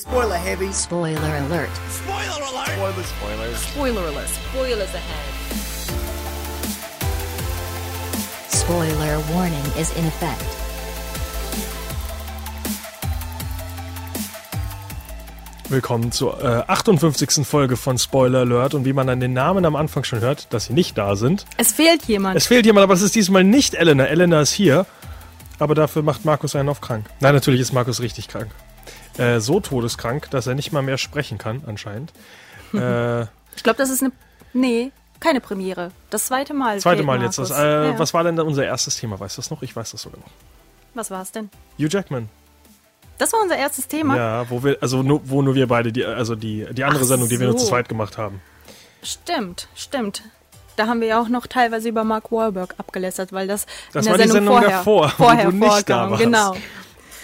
Spoiler heavy. Spoiler alert. Spoiler alert. Spoiler, spoilers. Spoiler alert. Spoilers ahead. Spoiler warning is in effect. Willkommen zur äh, 58. Folge von Spoiler Alert und wie man an den Namen am Anfang schon hört, dass sie nicht da sind. Es fehlt jemand. Es fehlt jemand, aber es ist diesmal nicht Elena. Elena ist hier, aber dafür macht Markus einen auf krank. Nein, natürlich ist Markus richtig krank. Äh, so todeskrank, dass er nicht mal mehr sprechen kann, anscheinend. äh, ich glaube, das ist eine. Nee, keine Premiere. Das zweite Mal. zweite Mal jetzt. Das, Markus. äh, Ja. Was war denn dann unser erstes Thema? Weißt du das noch? Ich weiß das sogar noch. Was war es denn? Hugh Jackman. Das war unser erstes Thema. Ja, wo wir, also nur, wo nur wir beide, die, also die, die andere Ach Sendung, die wir nur zu so. zweit gemacht haben. Stimmt, stimmt. Da haben wir ja auch noch teilweise über Mark Wahlberg abgelästert, weil das, Das in war der die Sendung Sendung vorher, davor, wo vorher du nicht da warst. Genau.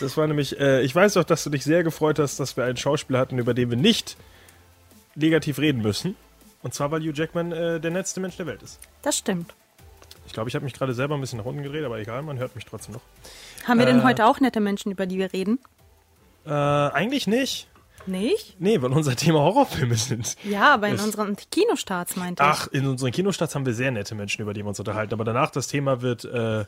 Das war nämlich, äh, ich weiß doch, dass du dich sehr gefreut hast, dass wir einen Schauspieler hatten, über den wir nicht negativ reden müssen. Und zwar, weil Hugh Jackman äh, der netteste Mensch der Welt ist. Das stimmt. Ich glaube, ich habe mich gerade selber ein bisschen nach unten gedreht, aber egal, man hört mich trotzdem noch. Haben wir denn Äh. heute auch nette Menschen, über die wir reden? Äh, eigentlich nicht. Nicht? Nee, weil unser Thema Horrorfilme sind. Ja, aber in unseren Kinostarts meinte ich. Ach, in unseren Kinostarts haben wir sehr nette Menschen, über die wir uns unterhalten. Aber danach das Thema wird äh,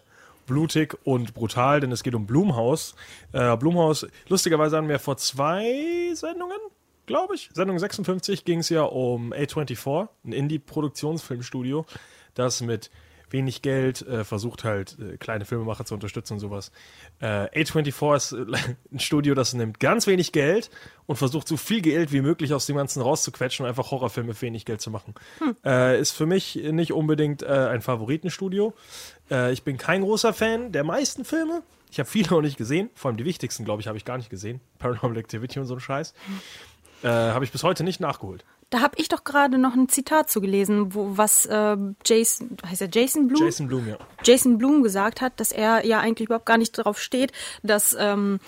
blutig und brutal, denn es geht um Blumhaus. Äh, Blumhaus, lustigerweise haben wir vor zwei Sendungen, glaube ich, Sendung 56 ging es ja um A24, ein Indie-Produktionsfilmstudio, das mit wenig Geld äh, versucht halt äh, kleine Filmemacher zu unterstützen und sowas. Äh, A24 ist äh, ein Studio, das nimmt ganz wenig Geld und versucht so viel Geld wie möglich aus dem Ganzen rauszuquetschen und einfach Horrorfilme für wenig Geld zu machen. Äh, ist für mich nicht unbedingt äh, ein Favoritenstudio. Ich bin kein großer Fan der meisten Filme. Ich habe viele noch nicht gesehen. Vor allem die wichtigsten, glaube ich, habe ich gar nicht gesehen. Paranormal Activity und so ein Scheiß. Äh, habe ich bis heute nicht nachgeholt. Da habe ich doch gerade noch ein Zitat zugelesen, wo was äh, Jason, heißt er Jason Blum? Jason Blum, ja. Jason Blum gesagt hat, dass er ja eigentlich überhaupt gar nicht darauf steht, dass ähm,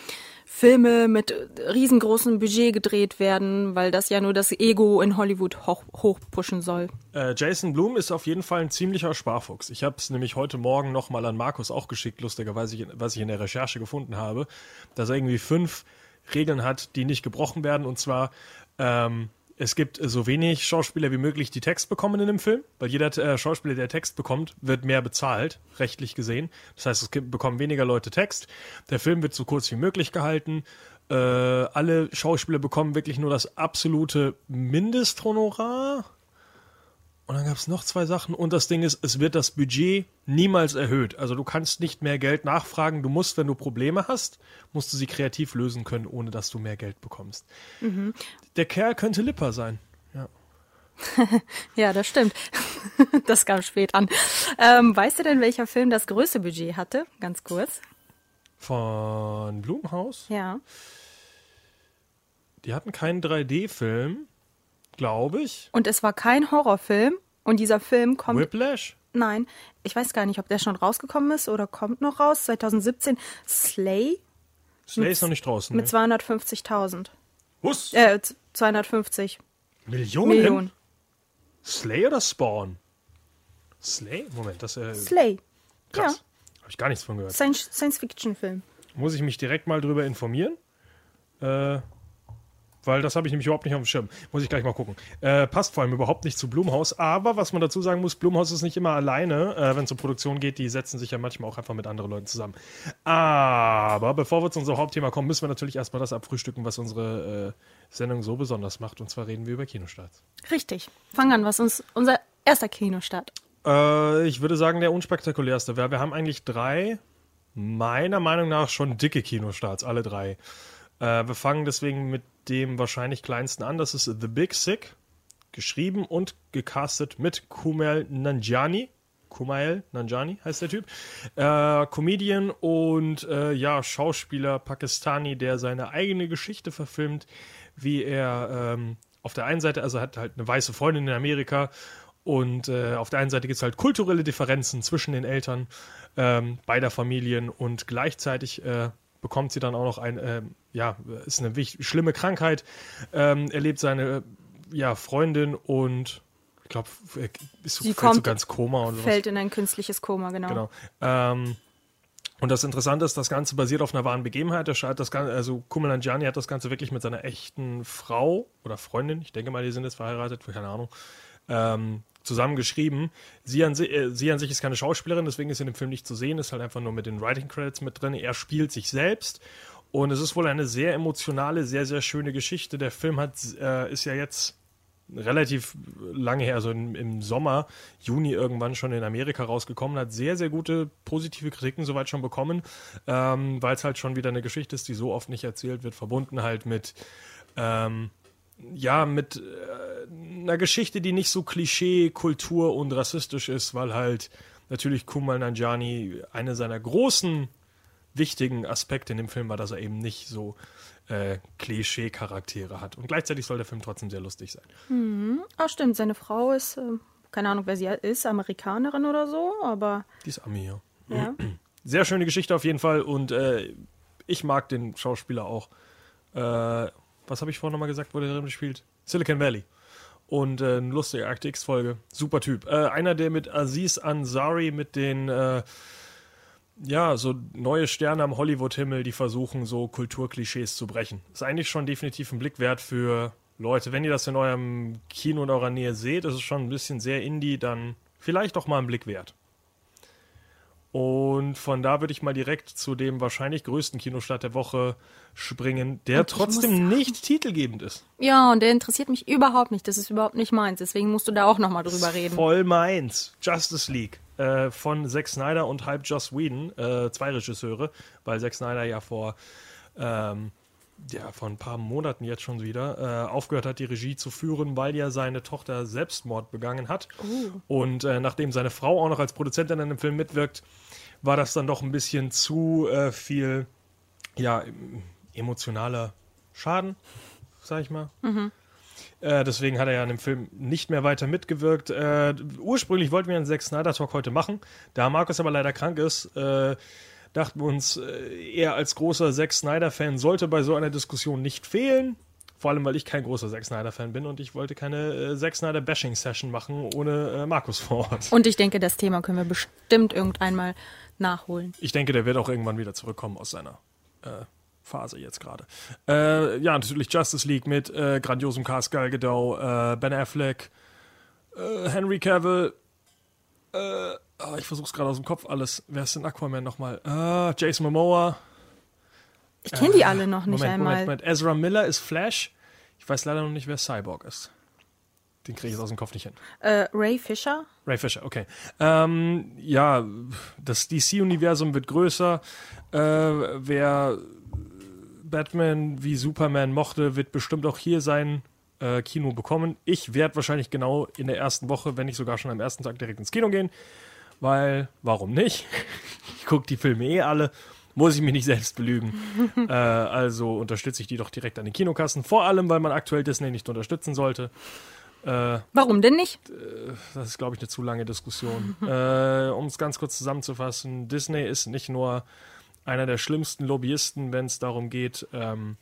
Filme mit riesengroßem Budget gedreht werden, weil das ja nur das Ego in Hollywood hoch, hochpushen soll. Äh, Jason Blum ist auf jeden Fall ein ziemlicher Sparfuchs. Ich habe es nämlich heute Morgen nochmal an Markus auch geschickt, lustigerweise, ich- was ich in der Recherche gefunden habe, dass er irgendwie fünf Regeln hat, die nicht gebrochen werden. Und zwar, ähm, es gibt so wenig Schauspieler wie möglich, die Text bekommen in einem Film, weil jeder äh, Schauspieler, der Text bekommt, wird mehr bezahlt, rechtlich gesehen. Das heißt, es gibt, bekommen weniger Leute Text. Der Film wird so kurz wie möglich gehalten. Äh, alle Schauspieler bekommen wirklich nur das absolute Mindesthonorar. Und dann gab es noch zwei Sachen. Und das Ding ist, es wird das Budget niemals erhöht. Also du kannst nicht mehr Geld nachfragen. Du musst, wenn du Probleme hast, musst du sie kreativ lösen können, ohne dass du mehr Geld bekommst. Der Kerl könnte Lipper sein. Ja. Ja, das stimmt. das kam spät an. Ähm, weißt du denn, welcher Film das größte Budget hatte? Ganz kurz. Von Blumhaus. Ja. Die hatten keinen 3D-Film, glaube ich. Und es war kein Horrorfilm. Und dieser Film kommt. Whiplash? Nein, ich weiß gar nicht, ob der schon rausgekommen ist oder kommt noch raus. 2017. Slay Slay ist noch nicht draußen. mit Ne? 250.000. Was? Äh, z- 250 Millionen? Millionen. Slay oder Spawn? Slay? Moment, das äh, Slay. krass. Habe ich gar nichts von Ja, gehört. Science- Science-Fiction-Film. Muss ich mich direkt mal drüber informieren. Äh, weil das habe ich nämlich überhaupt nicht auf dem Schirm. Muss ich gleich mal gucken. Äh, passt vor allem überhaupt nicht zu Blumhaus. Aber was man dazu sagen muss, Blumhaus ist nicht immer alleine, äh, wenn es um Produktion geht. Die setzen sich ja manchmal auch einfach mit anderen Leuten zusammen. Aber bevor wir zu unserem Hauptthema kommen, müssen wir natürlich erstmal das abfrühstücken, was unsere äh, Sendung so besonders macht. Und zwar reden wir über Kinostarts. Richtig. Fang an, was uns unser erster Kinostart. Äh, ich würde sagen, der unspektakulärste. Wir, wir haben eigentlich drei, meiner Meinung nach, schon dicke Kinostarts, alle drei. Äh, wir fangen deswegen mit dem wahrscheinlich kleinsten an. Das ist The Big Sick. Geschrieben und gecastet mit Kumail Nanjiani. Kumail Nanjiani heißt der Typ. Äh, Comedian und äh, ja, Schauspieler Pakistani, der seine eigene Geschichte verfilmt, wie er ähm, auf der einen Seite, also hat halt eine weiße Freundin in Amerika und äh, auf der einen Seite gibt es halt kulturelle Differenzen zwischen den Eltern ähm, beider Familien und gleichzeitig äh, bekommt sie dann auch noch ein, ähm, ja, ist eine schlimme Krankheit, ähm, erlebt seine äh, ja, Freundin und ich glaube, ist so, Sie fällt so kommt- ganz Koma und sowas. Fällt in ein künstliches Koma, genau. Genau. Ähm, Und das Interessante ist, das Ganze basiert auf einer wahren Begebenheit. Der hat das Ganze, also Kumail Nanjiani hat das Ganze wirklich mit seiner echten Frau oder Freundin, ich denke mal, die sind jetzt verheiratet, keine Ahnung, ähm, zusammen geschrieben. Sie an, äh, sie an sich ist keine Schauspielerin, deswegen ist sie in dem Film nicht zu sehen, ist halt einfach nur mit den Writing Credits mit drin. Er spielt sich selbst und es ist wohl eine sehr emotionale, sehr, sehr schöne Geschichte. Der Film hat, äh, ist ja jetzt relativ lange her, also im, im, Sommer, Juni irgendwann schon in Amerika rausgekommen, hat sehr, sehr gute positive Kritiken soweit schon bekommen, ähm, weil es halt schon wieder eine Geschichte ist, die so oft nicht erzählt wird, verbunden halt mit, ähm, ja, mit äh, einer Geschichte, die nicht so Klischee, Kultur und rassistisch ist, weil halt natürlich Kumal Nanjani eine seiner großen wichtigen Aspekte in dem Film war, dass er eben nicht so äh, Klischee-Charaktere hat. Und gleichzeitig soll der Film trotzdem sehr lustig sein. Mhm. Ah, stimmt. Seine Frau ist, äh, keine Ahnung, wer sie ist, Amerikanerin oder so, aber. Die ist Ami, ja. ja. Sehr schöne Geschichte auf jeden Fall und äh, ich mag den Schauspieler auch. Äh, was habe ich vorhin nochmal gesagt, wo der drin spielt? Silicon Valley. Und äh, eine lustige Act X-Folge. Super Typ. Äh, einer, der mit Aziz Ansari mit den ja, so neue Sterne am Hollywood-Himmel, die versuchen, so Kulturklischees zu brechen. Ist eigentlich schon definitiv ein Blick wert für Leute. Wenn ihr das in eurem Kino in eurer Nähe seht, ist es schon ein bisschen sehr indie, dann vielleicht doch mal ein Blick wert. Und von da würde ich mal direkt zu dem wahrscheinlich größten Kinostart der Woche springen, der trotzdem nicht titelgebend ist. Ja, und der interessiert mich überhaupt nicht. Das ist überhaupt nicht meins. Deswegen musst du da auch nochmal drüber reden. Voll meins. Justice League äh, von Zack Snyder und halb Joss Whedon, äh, zwei Regisseure, weil Zack Snyder ja vor ähm, ja, vor ein paar Monaten jetzt schon wieder, äh, aufgehört hat, die Regie zu führen, weil ja seine Tochter Selbstmord begangen hat. Uh. Und äh, nachdem seine Frau auch noch als Produzentin an dem Film mitwirkt, war das dann doch ein bisschen zu äh, viel, ja, emotionaler Schaden, sag ich mal. Mhm. Äh, deswegen hat er ja an dem Film nicht mehr weiter mitgewirkt. Äh, ursprünglich wollten wir einen Zack Snyder Talk heute machen. Da Markus aber leider krank ist, äh, dachten wir uns, äh, er als großer Zack Snyder-Fan sollte bei so einer Diskussion nicht fehlen. Vor allem, weil ich kein großer Zack Snyder-Fan bin und ich wollte keine äh, Zack Snyder-Bashing-Session machen ohne äh, Markus vor Ort. Und ich denke, das Thema können wir bestimmt irgendwann mal nachholen. Ich denke, der wird auch irgendwann wieder zurückkommen aus seiner äh, Phase jetzt gerade. Äh, ja, natürlich Justice League mit äh, grandiosem Cast, Gal Gadot, Ben Affleck, äh, Henry Cavill, äh, oh, ich versuch's gerade aus dem Kopf alles. Wer ist denn Aquaman nochmal? Äh, Jason Momoa. Ich kenne die alle noch nicht Moment, einmal. Moment, Moment. Ezra Miller ist Flash. Ich weiß leider noch nicht, wer Cyborg ist. Den kriege ich jetzt aus dem Kopf nicht hin. Äh, Ray Fisher? Ray Fisher, okay. Ähm, ja, das DC-Universum wird größer. Äh, wer Batman wie Superman mochte, wird bestimmt auch hier sein äh, Kino bekommen. Ich werde wahrscheinlich genau in der ersten Woche, wenn nicht sogar schon am ersten Tag direkt ins Kino gehen, weil warum nicht? ich gucke die Filme eh alle. Muss ich mich nicht selbst belügen. äh, also unterstütze ich die doch direkt an den Kinokassen. Vor allem, weil man aktuell Disney nicht unterstützen sollte. Äh, Warum denn nicht? Äh, das ist, glaube ich, eine zu lange Diskussion. äh, um es ganz kurz zusammenzufassen, Disney ist nicht nur einer der schlimmsten Lobbyisten, wenn es darum geht, ähm,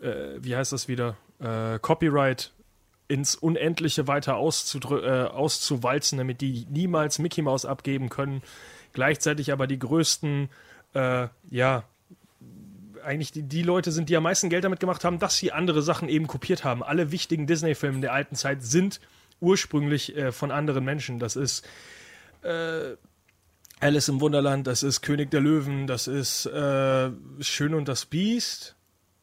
äh, wie heißt das wieder, äh, Copyright ins Unendliche weiter äh, auszuwalzen, damit die niemals Mickey Mouse abgeben können. Gleichzeitig aber die größten, äh, ja, eigentlich die, die Leute sind, die am meisten Geld damit gemacht haben, dass sie andere Sachen eben kopiert haben. Alle wichtigen Disney-Filme der alten Zeit sind ursprünglich äh, von anderen Menschen. Das ist äh, Alice im Wunderland, das ist König der Löwen, das ist äh, Schön und das Biest,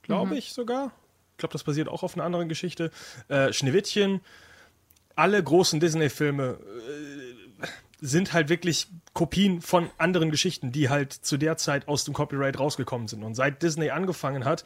glaube mhm. ich sogar. Ich glaube, das basiert auch auf einer anderen Geschichte. Äh, Schneewittchen, alle großen Disney-Filme äh, sind halt wirklich Kopien von anderen Geschichten, die halt zu der Zeit aus dem Copyright rausgekommen sind. Und seit Disney angefangen hat,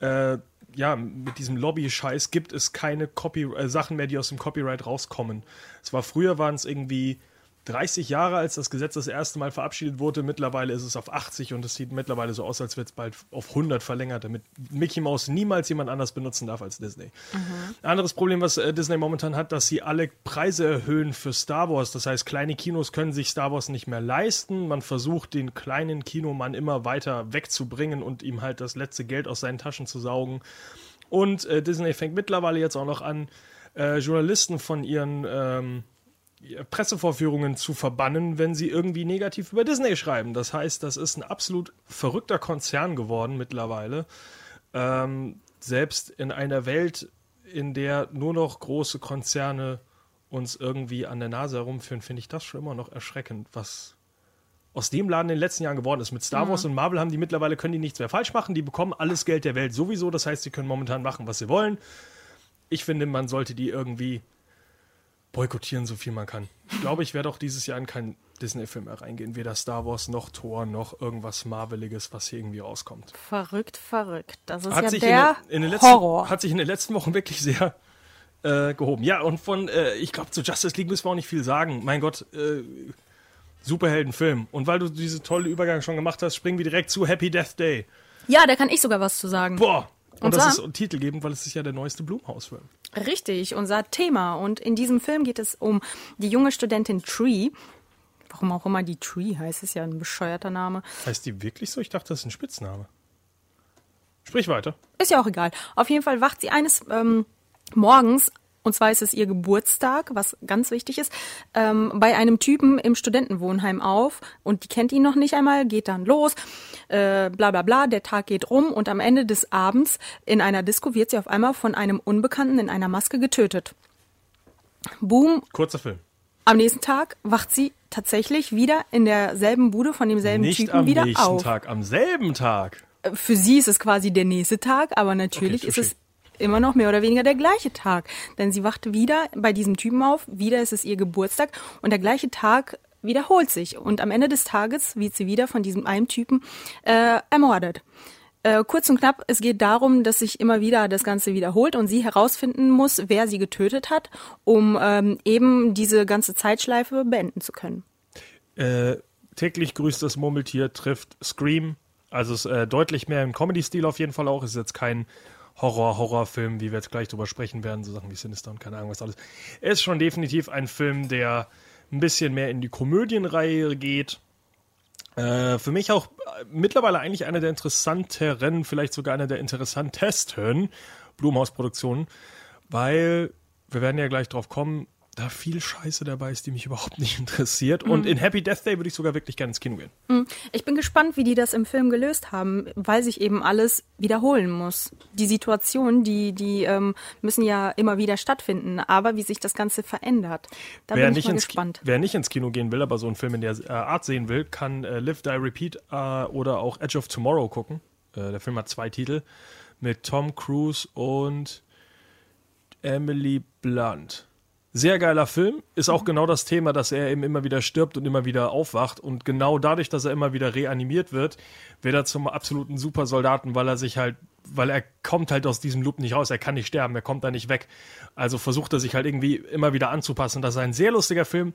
äh, ja, mit diesem Lobby-Scheiß gibt es keine Copy äh, Sachen mehr, die aus dem Copyright rauskommen. Es war früher waren es irgendwie 30 Jahre, als das Gesetz das erste Mal verabschiedet wurde. Mittlerweile ist es auf 80 und es sieht mittlerweile so aus, als wird es bald auf 100 verlängert, damit Mickey Mouse niemals jemand anders benutzen darf als Disney. Mhm. Ein anderes Problem, was äh, Disney momentan hat, dass sie alle Preise erhöhen für Star Wars. Das heißt, kleine Kinos können sich Star Wars nicht mehr leisten. Man versucht, den kleinen Kinomann immer weiter wegzubringen und ihm halt das letzte Geld aus seinen Taschen zu saugen. Und äh, Disney fängt mittlerweile jetzt auch noch an, äh, Journalisten von ihren ähm, Pressevorführungen zu verbannen, wenn sie irgendwie negativ über Disney schreiben. Das heißt, das ist ein absolut verrückter Konzern geworden mittlerweile. Ähm, selbst in einer Welt, in der nur noch große Konzerne uns irgendwie an der Nase herumführen, finde ich das schon immer noch erschreckend, was aus dem Laden in den letzten Jahren geworden ist. Mit Star Wars und Marvel haben die mittlerweile, können die nichts mehr falsch machen. Die bekommen alles Geld der Welt sowieso. Das heißt, sie können momentan machen, was sie wollen. Ich finde, man sollte die irgendwie boykottieren, so viel man kann. Ich glaube, ich werde auch dieses Jahr in keinen Disney-Film mehr reingehen. Weder Star Wars noch Thor noch irgendwas Marveliges, was hier irgendwie rauskommt. Verrückt, verrückt. Das ist Hat ja sich der in, den- in den letzten, Horror. Hat sich in den letzten Wochen wirklich sehr äh, gehoben. Ja, und von, äh, ich glaube, zu Justice League müssen wir auch nicht viel sagen. Mein Gott, äh, Superheldenfilm. Und weil du diese tolle Übergang schon gemacht hast, springen wir direkt zu Happy Death Day. ja, da kann ich sogar was zu sagen. Boah! Und, Und das ist titelgebend, weil es ist ja der neueste Blumhaus-Film. Richtig, unser Thema. Und in diesem Film geht es um die junge Studentin Tree. Warum auch immer die Tree heißt, ist ja ein bescheuerter Name. Heißt die wirklich so? Ich dachte, das ist ein Spitzname. Sprich weiter. Ist ja auch egal. Auf jeden Fall wacht sie eines ähm, Morgens, und zwar ist es ihr Geburtstag, was ganz wichtig ist, ähm, bei einem Typen im Studentenwohnheim auf und die kennt ihn noch nicht einmal, geht dann los, äh, bla bla bla, der Tag geht rum und am Ende des Abends in einer Disco wird sie auf einmal von einem Unbekannten in einer Maske getötet. Boom, Kurzer Film. am nächsten Tag wacht sie tatsächlich wieder in derselben Bude von demselben Nicht Typen am wieder nächsten auf. Tag, am selben Tag. Für sie ist es quasi der nächste Tag, aber natürlich Okay, ist es. Immer noch mehr oder weniger der gleiche Tag. Denn sie wacht wieder bei diesem Typen auf, wieder ist es ihr Geburtstag und der gleiche Tag wiederholt sich. Und am Ende des Tages wird sie wieder von diesem einen Typen äh, ermordet. Äh, kurz und knapp, es geht darum, dass sich immer wieder das Ganze wiederholt und sie herausfinden muss, wer sie getötet hat, um ähm, eben diese ganze Zeitschleife beenden zu können. Äh, täglich grüßt das Murmeltier trifft Scream. Also es ist äh, deutlich mehr im Comedy-Stil auf jeden Fall auch. Es ist jetzt kein Horror-Horror-Film, wie wir jetzt gleich drüber sprechen werden, so Sachen wie Sinister und keine Ahnung was alles. Ist schon definitiv ein Film, der ein bisschen mehr in die Komödienreihe geht. Äh, für mich auch äh, mittlerweile eigentlich einer der interessanteren, vielleicht sogar einer der interessantesten Blumhaus-Produktionen, weil wir werden ja gleich drauf kommen, da viel Scheiße dabei ist, die mich überhaupt nicht interessiert. Und in Happy Death Day würde ich sogar wirklich gerne ins Kino gehen. Ich bin gespannt, wie die das im Film gelöst haben, weil sich eben alles wiederholen muss. Die Situationen, die, die ähm, müssen ja immer wieder stattfinden, aber wie sich das Ganze verändert, da wer, bin ich nicht mal ins, Ki- gespannt. wer nicht ins Kino gehen will, aber so einen Film in der äh, Art sehen will, kann äh, Live, Die, Repeat äh, oder auch Edge of Tomorrow gucken. Äh, der Film hat zwei Titel mit Tom Cruise und Emily Blunt. Sehr geiler Film, ist auch genau das Thema, dass er eben immer wieder stirbt und immer wieder aufwacht. Und genau dadurch, dass er immer wieder reanimiert wird, wird er zum absoluten Supersoldaten, weil er sich halt, weil er kommt halt aus diesem Loop nicht raus, er kann nicht sterben, er kommt da nicht weg. Also versucht er sich halt irgendwie immer wieder anzupassen. Das ist ein sehr lustiger Film,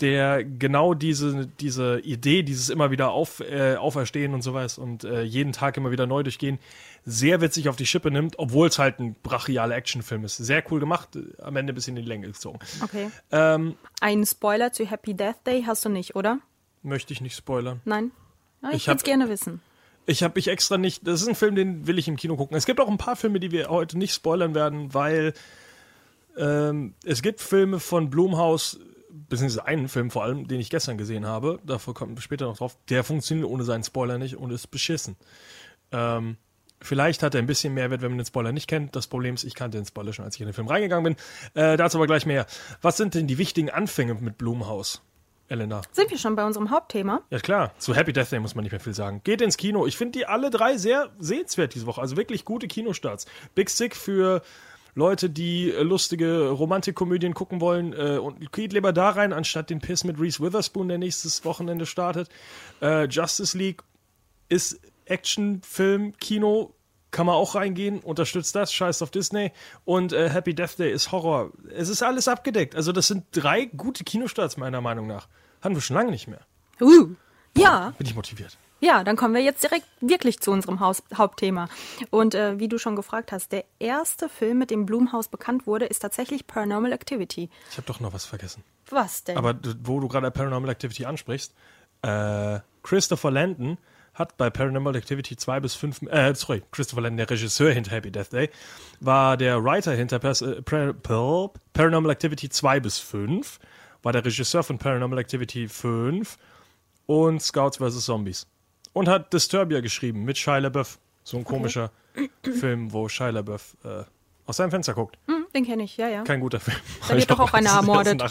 der genau diese, diese Idee, dieses immer wieder auf, äh, auferstehen und sowas und äh, jeden Tag immer wieder neu durchgehen, sehr witzig auf die Schippe nimmt, obwohl es halt ein brachialer Actionfilm ist. Sehr cool gemacht, äh, am Ende ein bisschen in die Länge gezogen. Okay. Ähm, Einen Spoiler zu Happy Death Day hast du nicht, oder? möchte ich nicht spoilern. Nein? Ja, ich Ich würde es gerne wissen. Ich habe mich extra nicht. Das ist ein Film, den will ich im Kino gucken. Es gibt auch ein paar Filme, die wir heute nicht spoilern werden, weil ähm, es gibt Filme von Blumhaus, beziehungsweise einen Film vor allem, den ich gestern gesehen habe, davor kommt später noch drauf, der funktioniert ohne seinen Spoiler nicht und ist beschissen. Ähm, vielleicht hat er ein bisschen Mehrwert, wenn man den Spoiler nicht kennt. Das Problem ist, ich kannte den Spoiler schon, als ich in den Film reingegangen bin. Äh, dazu aber gleich mehr. Was sind denn die wichtigen Anfänge mit Blumhaus, Elena? Sind wir schon bei unserem Hauptthema? Ja klar, zu Happy Death Day muss man nicht mehr viel sagen. Geht ins Kino. Ich finde die alle drei sehr sehenswert diese Woche. Also wirklich gute Kinostarts. Big Sick für Leute, die äh, lustige Romantikkomödien gucken wollen äh, und geht lieber da rein, anstatt den Piss mit Reese Witherspoon, der nächstes Wochenende startet. Äh, Justice League ist Actionfilm, Kino, kann man auch reingehen, unterstützt das, scheiß auf Disney. Und äh, Happy Death Day ist Horror. Es ist alles abgedeckt. Also das sind drei gute Kinostarts meiner Meinung nach. Hatten wir schon lange nicht mehr. Uh. Ja, Bin ich motiviert. Ja, dann kommen wir jetzt direkt wirklich zu unserem Haus Hauptthema. Und äh, wie du schon gefragt hast, der erste Film, mit dem Blumhaus bekannt wurde, ist tatsächlich Paranormal Activity. Ich habe doch noch was vergessen. Was denn? Aber wo du gerade Paranormal Activity ansprichst, äh, Christopher Landon hat bei Paranormal Activity 2 bis 5, äh, sorry, Christopher Landon, der Regisseur hinter Happy Death Day, war der Writer hinter Pers äh, Par Par Paranormal Activity 2 bis 5, war der Regisseur von Paranormal Activity 5 und Scouts vs. Zombies. Und hat Disturbia geschrieben mit Shia LaBeouf. So ein komischer Film, wo Shia LaBeouf äh, aus seinem Fenster guckt. Hm, den kenne ich, ja, ja. Kein guter Film. Da wird doch auch einer ermordet.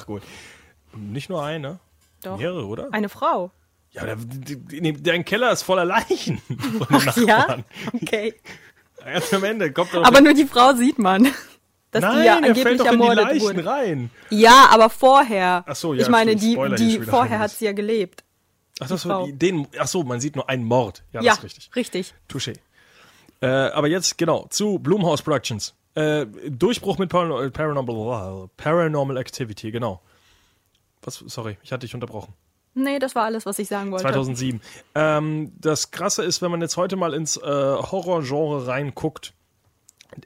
Nicht nur eine, Doch. mehrere, oder? Eine Frau. Ja, der, der, dein Keller ist voller Leichen von den Ja? Nachbarn. Okay. Ganz am Ende kommt doch Aber nur die Frau sieht man. Dass Nein, die ja er angeblich fällt doch in die ermordet Leichen wurde. rein. Ja, aber vorher. Ach so, ja, Ich meine, die, die vorher hat sie ja gelebt. Ach, das war die, den, ach so, man sieht nur einen Mord. Ja, Ja, das ist richtig. richtig. Touché. Äh, aber jetzt, genau, zu Blumhouse Productions. Äh, Durchbruch mit Paran Paranormal, Paranormal Activity, genau. Was, sorry, ich hatte dich unterbrochen. Nee, das war alles, was ich sagen wollte. 2007. Ähm, das Krasse ist, wenn man jetzt heute mal ins äh, Horrorgenre reinguckt,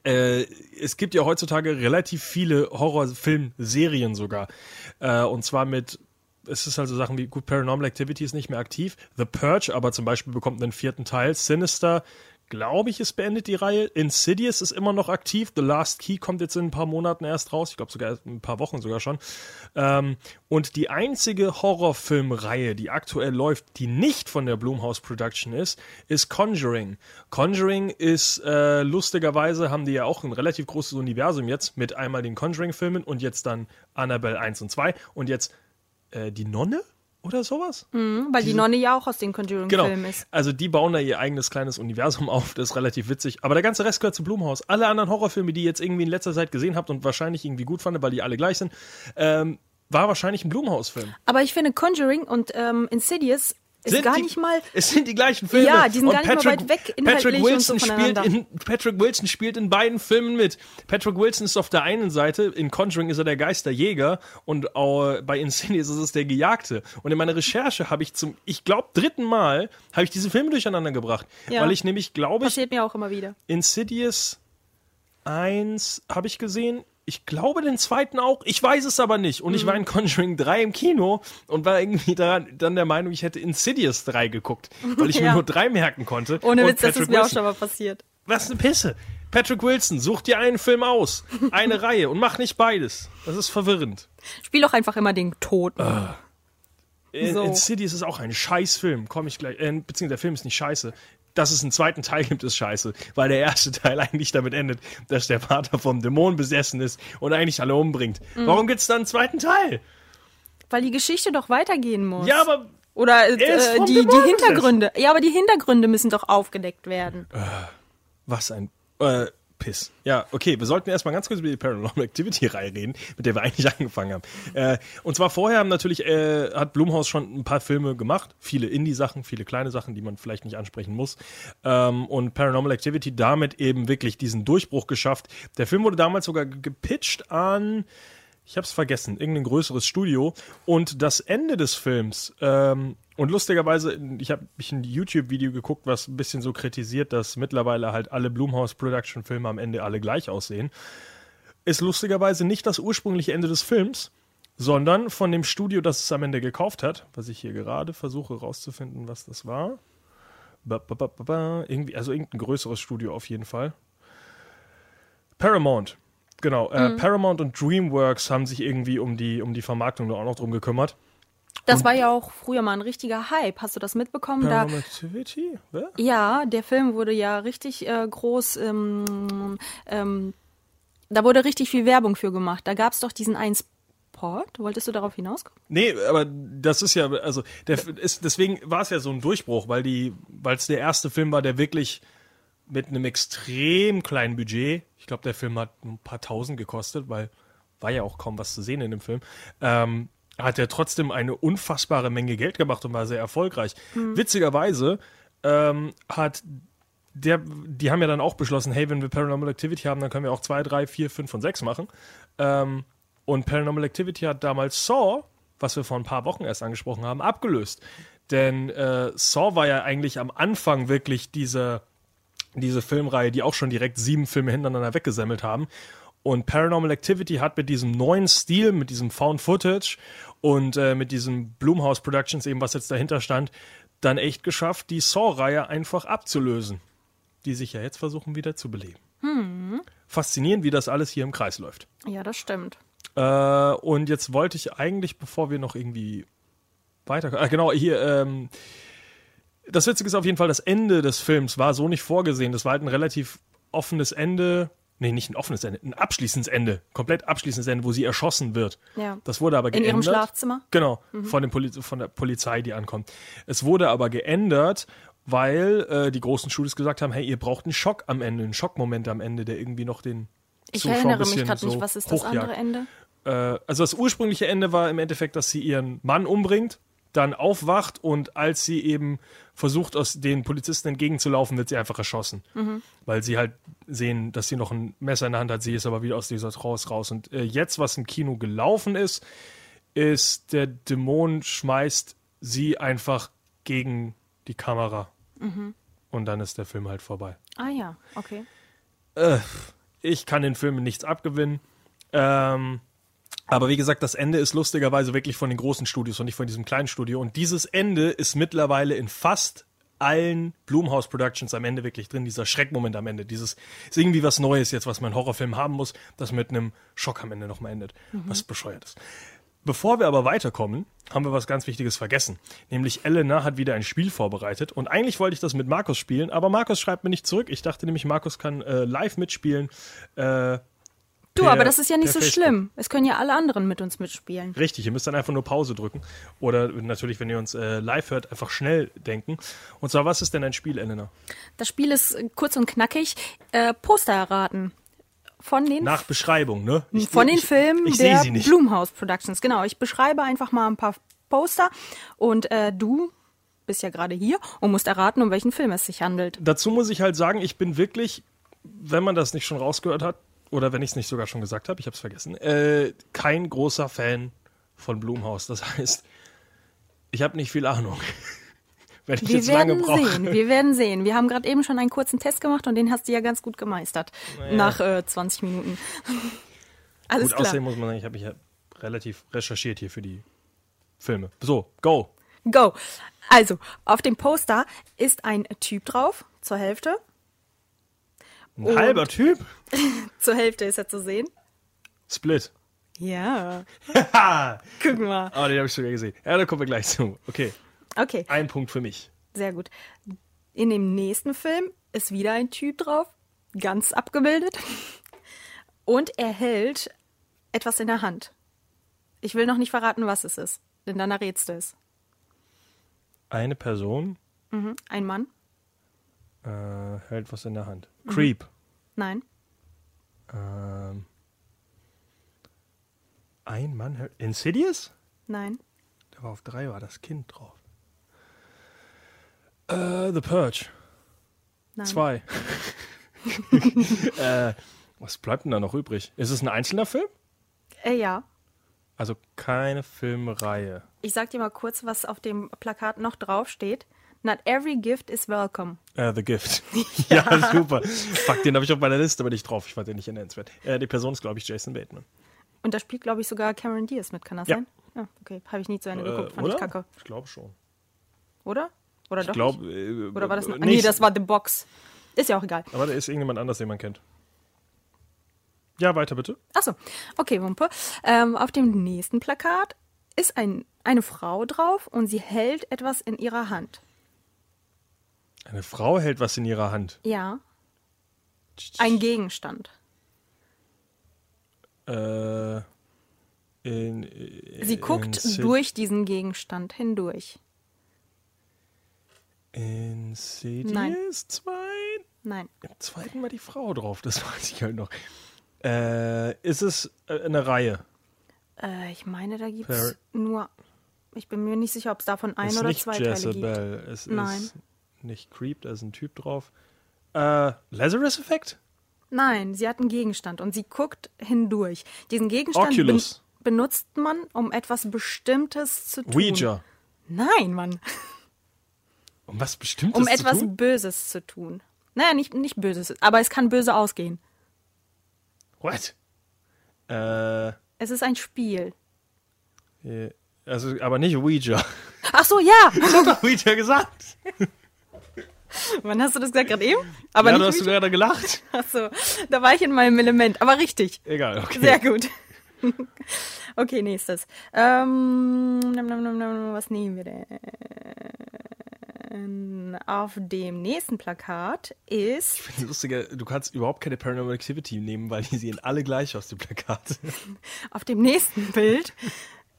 äh, es gibt ja heutzutage relativ viele Horrorfilmserien sogar. Äh, und zwar mit, es ist also Sachen wie, gut, Paranormal Activity ist nicht mehr aktiv. The Purge aber zum Beispiel bekommt einen vierten Teil. Sinister, glaube ich, ist beendet die Reihe. Insidious ist immer noch aktiv. The Last Key kommt jetzt in ein paar Monaten erst raus. Ich glaube sogar in ein paar Wochen sogar schon. Ähm, und die einzige Horrorfilmreihe, die aktuell läuft, die nicht von der Blumhouse Production ist, ist Conjuring. Conjuring ist äh, lustigerweise, haben die ja auch ein relativ großes Universum jetzt mit einmal den Conjuring-Filmen und jetzt dann Annabelle 1 und 2 und jetzt äh, die Nonne oder sowas? Weil die Nonne ja auch aus den Genau. Conjuring-Filmen ist. Also die bauen da ihr eigenes kleines Universum auf, das ist relativ witzig. Aber der ganze Rest gehört zu Blumhaus. Alle anderen Horrorfilme, die ihr jetzt irgendwie in letzter Zeit gesehen habt und wahrscheinlich irgendwie gut fandet, weil die alle gleich sind, ähm, war wahrscheinlich ein Blumhaus-Film. Aber ich finde Conjuring und ähm, Insidious ist Sind gar die, nicht mal. Es sind die gleichen Filme. Ja, die sind Und gar nicht mal weit weg Patrick Wilson so spielt in Patrick Wilson spielt in beiden Filmen mit. Patrick Wilson ist auf der einen Seite, in Conjuring ist er der Geisterjäger und auch bei Insidious ist es der Gejagte. Und in meiner Recherche habe ich zum, ich glaube, dritten Mal habe ich diese Filme durcheinander gebracht, Ja. weil ich nämlich glaube ich Passiert mir auch immer wieder. Insidious 1 habe ich gesehen. Ich glaube den zweiten auch. Ich weiß es aber nicht. Und ich Mhm. war in Conjuring 3 im Kino und war irgendwie daran, dann der Meinung, ich hätte Insidious 3 geguckt, weil ich mir Ja. nur 3 merken konnte. Ohne Witz, das ist mir auch schon mal passiert. Was eine Pisse. Patrick Wilson, such dir einen Film aus. Eine Reihe und mach nicht beides. Das ist verwirrend. Spiel doch einfach immer den Toten. In, So. Insidious ist auch ein Scheißfilm. Komme ich gleich. Äh, beziehungsweise der Film ist nicht scheiße. Dass es einen zweiten Teil gibt, ist scheiße. Weil der erste Teil eigentlich damit endet, dass der Vater vom Dämon besessen ist und eigentlich alle umbringt. Mhm. Warum gibt's dann einen zweiten Teil? Weil die Geschichte doch weitergehen muss. Ja, aber Oder äh, die, die Dämon Hintergründe. Ja, aber die Hintergründe müssen doch aufgedeckt werden. was ein äh, Piss. Ja, okay, wir sollten erstmal ganz kurz über die Paranormal Activity Reihe reden, mit der wir eigentlich angefangen haben. Äh, und zwar vorher haben natürlich äh, hat Blumhaus schon ein paar Filme gemacht, viele Indie-Sachen, viele kleine Sachen, die man vielleicht nicht ansprechen muss. Ähm, und Paranormal Activity damit eben wirklich diesen Durchbruch geschafft. Der Film wurde damals sogar ge- gepitcht an ich hab's vergessen, irgendein größeres Studio. Und das Ende des Films, ähm, und lustigerweise, ich habe mich ein YouTube-Video geguckt, was ein bisschen so kritisiert, dass mittlerweile halt alle Blumhouse Production-Filme am Ende alle gleich aussehen, ist lustigerweise nicht das ursprüngliche Ende des Films, sondern von dem Studio, das es am Ende gekauft hat, was ich hier gerade versuche rauszufinden, was das war. Ba, ba, ba. Irgendwie, also irgendein größeres Studio auf jeden Fall. Paramount. Genau, äh, Paramount und DreamWorks haben sich irgendwie um die, um die Vermarktung da auch noch drum gekümmert. Das war ja auch früher mal ein richtiger Hype. Hast du das mitbekommen? Da, Activity? Ja, der Film wurde ja richtig äh, groß. Ähm, ähm, da wurde richtig viel Werbung für gemacht. Da gab es doch diesen einen Spot. Wolltest du darauf hinaus? Nee, aber das ist ja, also der ist, deswegen war es ja so ein Durchbruch, weil die, weil es der erste Film war, der wirklich mit einem extrem kleinen Budget, ich glaube, der Film hat ein paar tausend gekostet, weil war ja auch kaum was zu sehen in dem Film, ähm, hat er trotzdem eine unfassbare Menge Geld gemacht und war sehr erfolgreich. Witzigerweise ähm, hat der, die haben ja dann auch beschlossen, hey, wenn wir Paranormal Activity haben, dann können wir auch 2, 3, 4, 5 und 6 machen. Ähm, und Paranormal Activity hat damals Saw, was wir vor ein paar Wochen erst angesprochen haben, abgelöst. Denn äh, Saw war ja eigentlich am Anfang wirklich diese, diese Filmreihe, die auch schon direkt sieben Filme hintereinander weggesammelt haben. Und Paranormal Activity hat mit diesem neuen Stil, mit diesem Found Footage und äh, mit diesem Blumhouse Productions, eben was jetzt dahinter stand, dann echt geschafft, die Saw-Reihe einfach abzulösen. Die sich ja jetzt versuchen wieder zu beleben. Faszinierend, wie das alles hier im Kreis läuft. Ja, das stimmt. Äh, und jetzt wollte ich eigentlich, bevor wir noch irgendwie weiter. Ah, genau, hier, ähm, das Witzige ist auf jeden Fall, das Ende des Films war so nicht vorgesehen. Das war halt ein relativ offenes Ende. Nee, nicht ein offenes Ende, ein abschließendes Ende. Komplett abschließendes Ende, wo sie erschossen wird. Ja. Das wurde aber In geändert. ihrem Schlafzimmer? Genau, von, dem Poli von der Polizei, die ankommt. Es wurde aber geändert, weil äh, die großen Studios gesagt haben, hey, ihr braucht einen Schock am Ende, einen Schockmoment am Ende, der irgendwie noch den Ich Zuschauer erinnere mich gerade nicht, so was ist das hochjagt. andere Ende? Äh, also das ursprüngliche Ende war im Endeffekt, dass sie ihren Mann umbringt, dann aufwacht und als sie eben versucht, aus den Polizisten entgegenzulaufen, wird sie einfach erschossen. Weil sie halt sehen, dass sie noch ein Messer in der Hand hat, sie ist aber wieder aus dieser Trance raus. Und äh, jetzt, was im Kino gelaufen ist, ist, der Dämon schmeißt sie einfach gegen die Kamera. Und dann ist der Film halt vorbei. Ah ja, okay. Ich kann den Filmen nichts abgewinnen. Ähm, aber wie gesagt, das Ende ist lustigerweise wirklich von den großen Studios und nicht von diesem kleinen Studio. Und dieses Ende ist mittlerweile in fast allen Blumhouse Productions am Ende wirklich drin, dieser Schreckmoment am Ende. Dieses ist irgendwie was Neues jetzt, was man Horrorfilm haben muss, das mit einem Schock am Ende nochmal endet. Was bescheuert ist. Bevor wir aber weiterkommen, haben wir was ganz Wichtiges vergessen. Nämlich Elena hat wieder ein Spiel vorbereitet und eigentlich wollte ich das mit Markus spielen, aber Markus schreibt mir nicht zurück. Ich dachte nämlich, Markus kann äh, live mitspielen. Äh, Du, per- aber das ist ja nicht so Facebook. schlimm. Es können ja alle anderen mit uns mitspielen. Richtig, ihr müsst dann einfach nur Pause drücken. Oder natürlich, wenn ihr uns äh, live hört, einfach schnell denken. Und zwar, was ist denn ein Spiel, Elena? Das Spiel ist äh, kurz und knackig. Äh, Poster erraten. Von den, Nach Beschreibung, ne? Ich- von den ich- Filmen ich der. Blumhouse Productions. Genau, ich beschreibe einfach mal ein paar Poster und äh, du bist ja gerade hier und musst erraten, um welchen Film es sich handelt. Dazu muss ich halt sagen, ich bin wirklich, wenn man das nicht schon rausgehört hat, oder wenn ich es nicht sogar schon gesagt habe, ich habe es vergessen, äh, kein großer Fan von Blumhaus. Das heißt, ich habe nicht viel Ahnung. wenn ich Wir jetzt lange werden brauche. sehen, wir werden sehen. Wir haben gerade eben schon einen kurzen Test gemacht und den hast du ja ganz gut gemeistert. Nach äh, 20 Minuten. Alles Gut, klar. außerdem muss man sagen, ich habe mich ja relativ recherchiert hier für die Filme. So, go. Go. Also, auf dem Poster ist ein Typ drauf, zur Hälfte. Ein Und- halber Typ. Zur Hälfte ist er zu sehen. Split. Ja. Ha! Guck mal. Oh, den habe ich sogar gesehen. Ja, da kommen wir gleich zu. Okay, Okay, ein Punkt für mich. sehr gut. In dem nächsten Film ist wieder ein Typ drauf, ganz abgebildet. Und er hält etwas in der Hand. Ich will noch nicht verraten, was es ist, denn dann errätst du es. Eine Person Mhm. Ein Mann? äh, hält was in der Hand. Mhm. Creep. Nein. Ähm, ein Mann hält. Insidious? Nein. Da war auf drei, war das Kind drauf. Äh, The Purge. Nein. Zwei. äh, was bleibt denn da noch übrig? Ist es ein einzelner Film? Äh, ja. Also keine Filmreihe. Ich sag dir mal kurz, was auf dem Plakat noch draufsteht. Not every gift is welcome. Äh, The Gift. ja. super. Fuck, den habe ich auf meiner Liste, aber nicht drauf. Ich fand den nicht nennenswert. Äh, die Person ist, glaube ich, Jason Bateman. Und da spielt, glaube ich, sogar Cameron Diaz mit, kann das Ja. sein? Ja, okay. Habe ich nie zu Ende geguckt, Äh, fand oder? ich kacke. Ich glaube schon. Oder? Oder Ich doch glaube. nicht? Äh, Oder war das noch? äh, Ah, Nee, das war The Box. Ist ja auch egal. Aber da ist irgendjemand anders, den man kennt. Ja, weiter bitte. Achso, okay, Wumpe. Ähm, auf dem nächsten Plakat ist ein, eine Frau drauf und sie hält etwas in ihrer Hand. Eine Frau hält was in ihrer Hand. Ja. Ein Gegenstand. Äh, in, in, Sie guckt Insid- durch diesen Gegenstand hindurch. Insidious Nein. 2? Nein. Im zweiten war die Frau drauf, das weiß ich halt noch. Äh, ist es äh, eine Reihe? Äh, ich meine, da gibt es nur. Ich bin mir nicht sicher, ob es davon ein ist oder zwei Teile gibt. Jezebel. Es Nein. ist nicht Creep, da ist ein Typ drauf. Äh, Lazarus Effect? Nein, sie hat einen Gegenstand und sie guckt hindurch. Diesen Gegenstand ben benutzt man, um etwas Bestimmtes zu tun. Ouija. Nein, Mann. Um was Bestimmtes Um zu etwas tun? Böses zu tun. Naja, nicht, nicht Böses, aber es kann böse ausgehen. What? Äh, Es ist ein Spiel. äh, also, aber nicht Ouija. Ach so, ja. Ich hab doch Ouija gesagt. Wann hast du das gesagt? Gerade eben? Aber ja, nicht du hast Ouija? gerade gelacht. Ach so, da war ich in meinem Element. Aber richtig. Egal, okay. Sehr gut. Okay, nächstes. Ähm, was nehmen wir denn? Auf dem nächsten Plakat ist Lustiger, du kannst überhaupt keine Paranormal Activity nehmen, weil die sehen alle gleich aus, die Plakate. auf dem nächsten Bild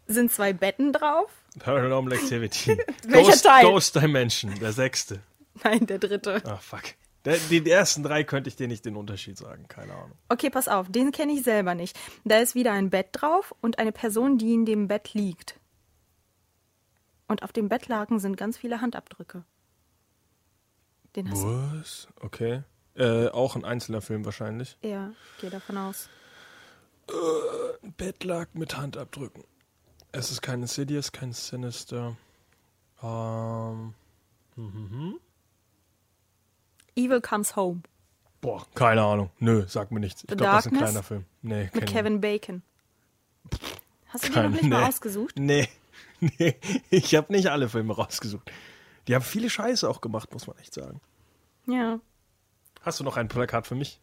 sind zwei Betten drauf. Paranormal Activity. Welcher Ghost, Teil? Ghost Dimension, der sechste. Nein, der dritte. Ah, fuck. Der, die, die ersten drei könnte ich dir nicht den Unterschied sagen, keine Ahnung. Okay, pass auf, den kenne ich selber nicht. Da ist wieder ein Bett drauf und eine Person, die in dem Bett liegt. Und auf dem Bettlaken sind ganz viele Handabdrücke. Den hast du. Was? Okay. Äh, auch ein einzelner Film wahrscheinlich. Ja, geh davon aus. Bettlag mit Handabdrücken. Es ist kein Insidious, kein Sinister. Ähm, Evil Comes Home boah, keine Ahnung. Nö, sag mir nichts. Ich glaube, das ist ein kleiner Film. Nee, mit Kevin Bacon. Hast du Keine- noch nicht mal nee. ausgesucht? Nee, nee, ich habe nicht alle Filme rausgesucht. Die haben viele Scheiße auch gemacht, muss man echt sagen. Ja. Hast du noch ein Plakat für mich?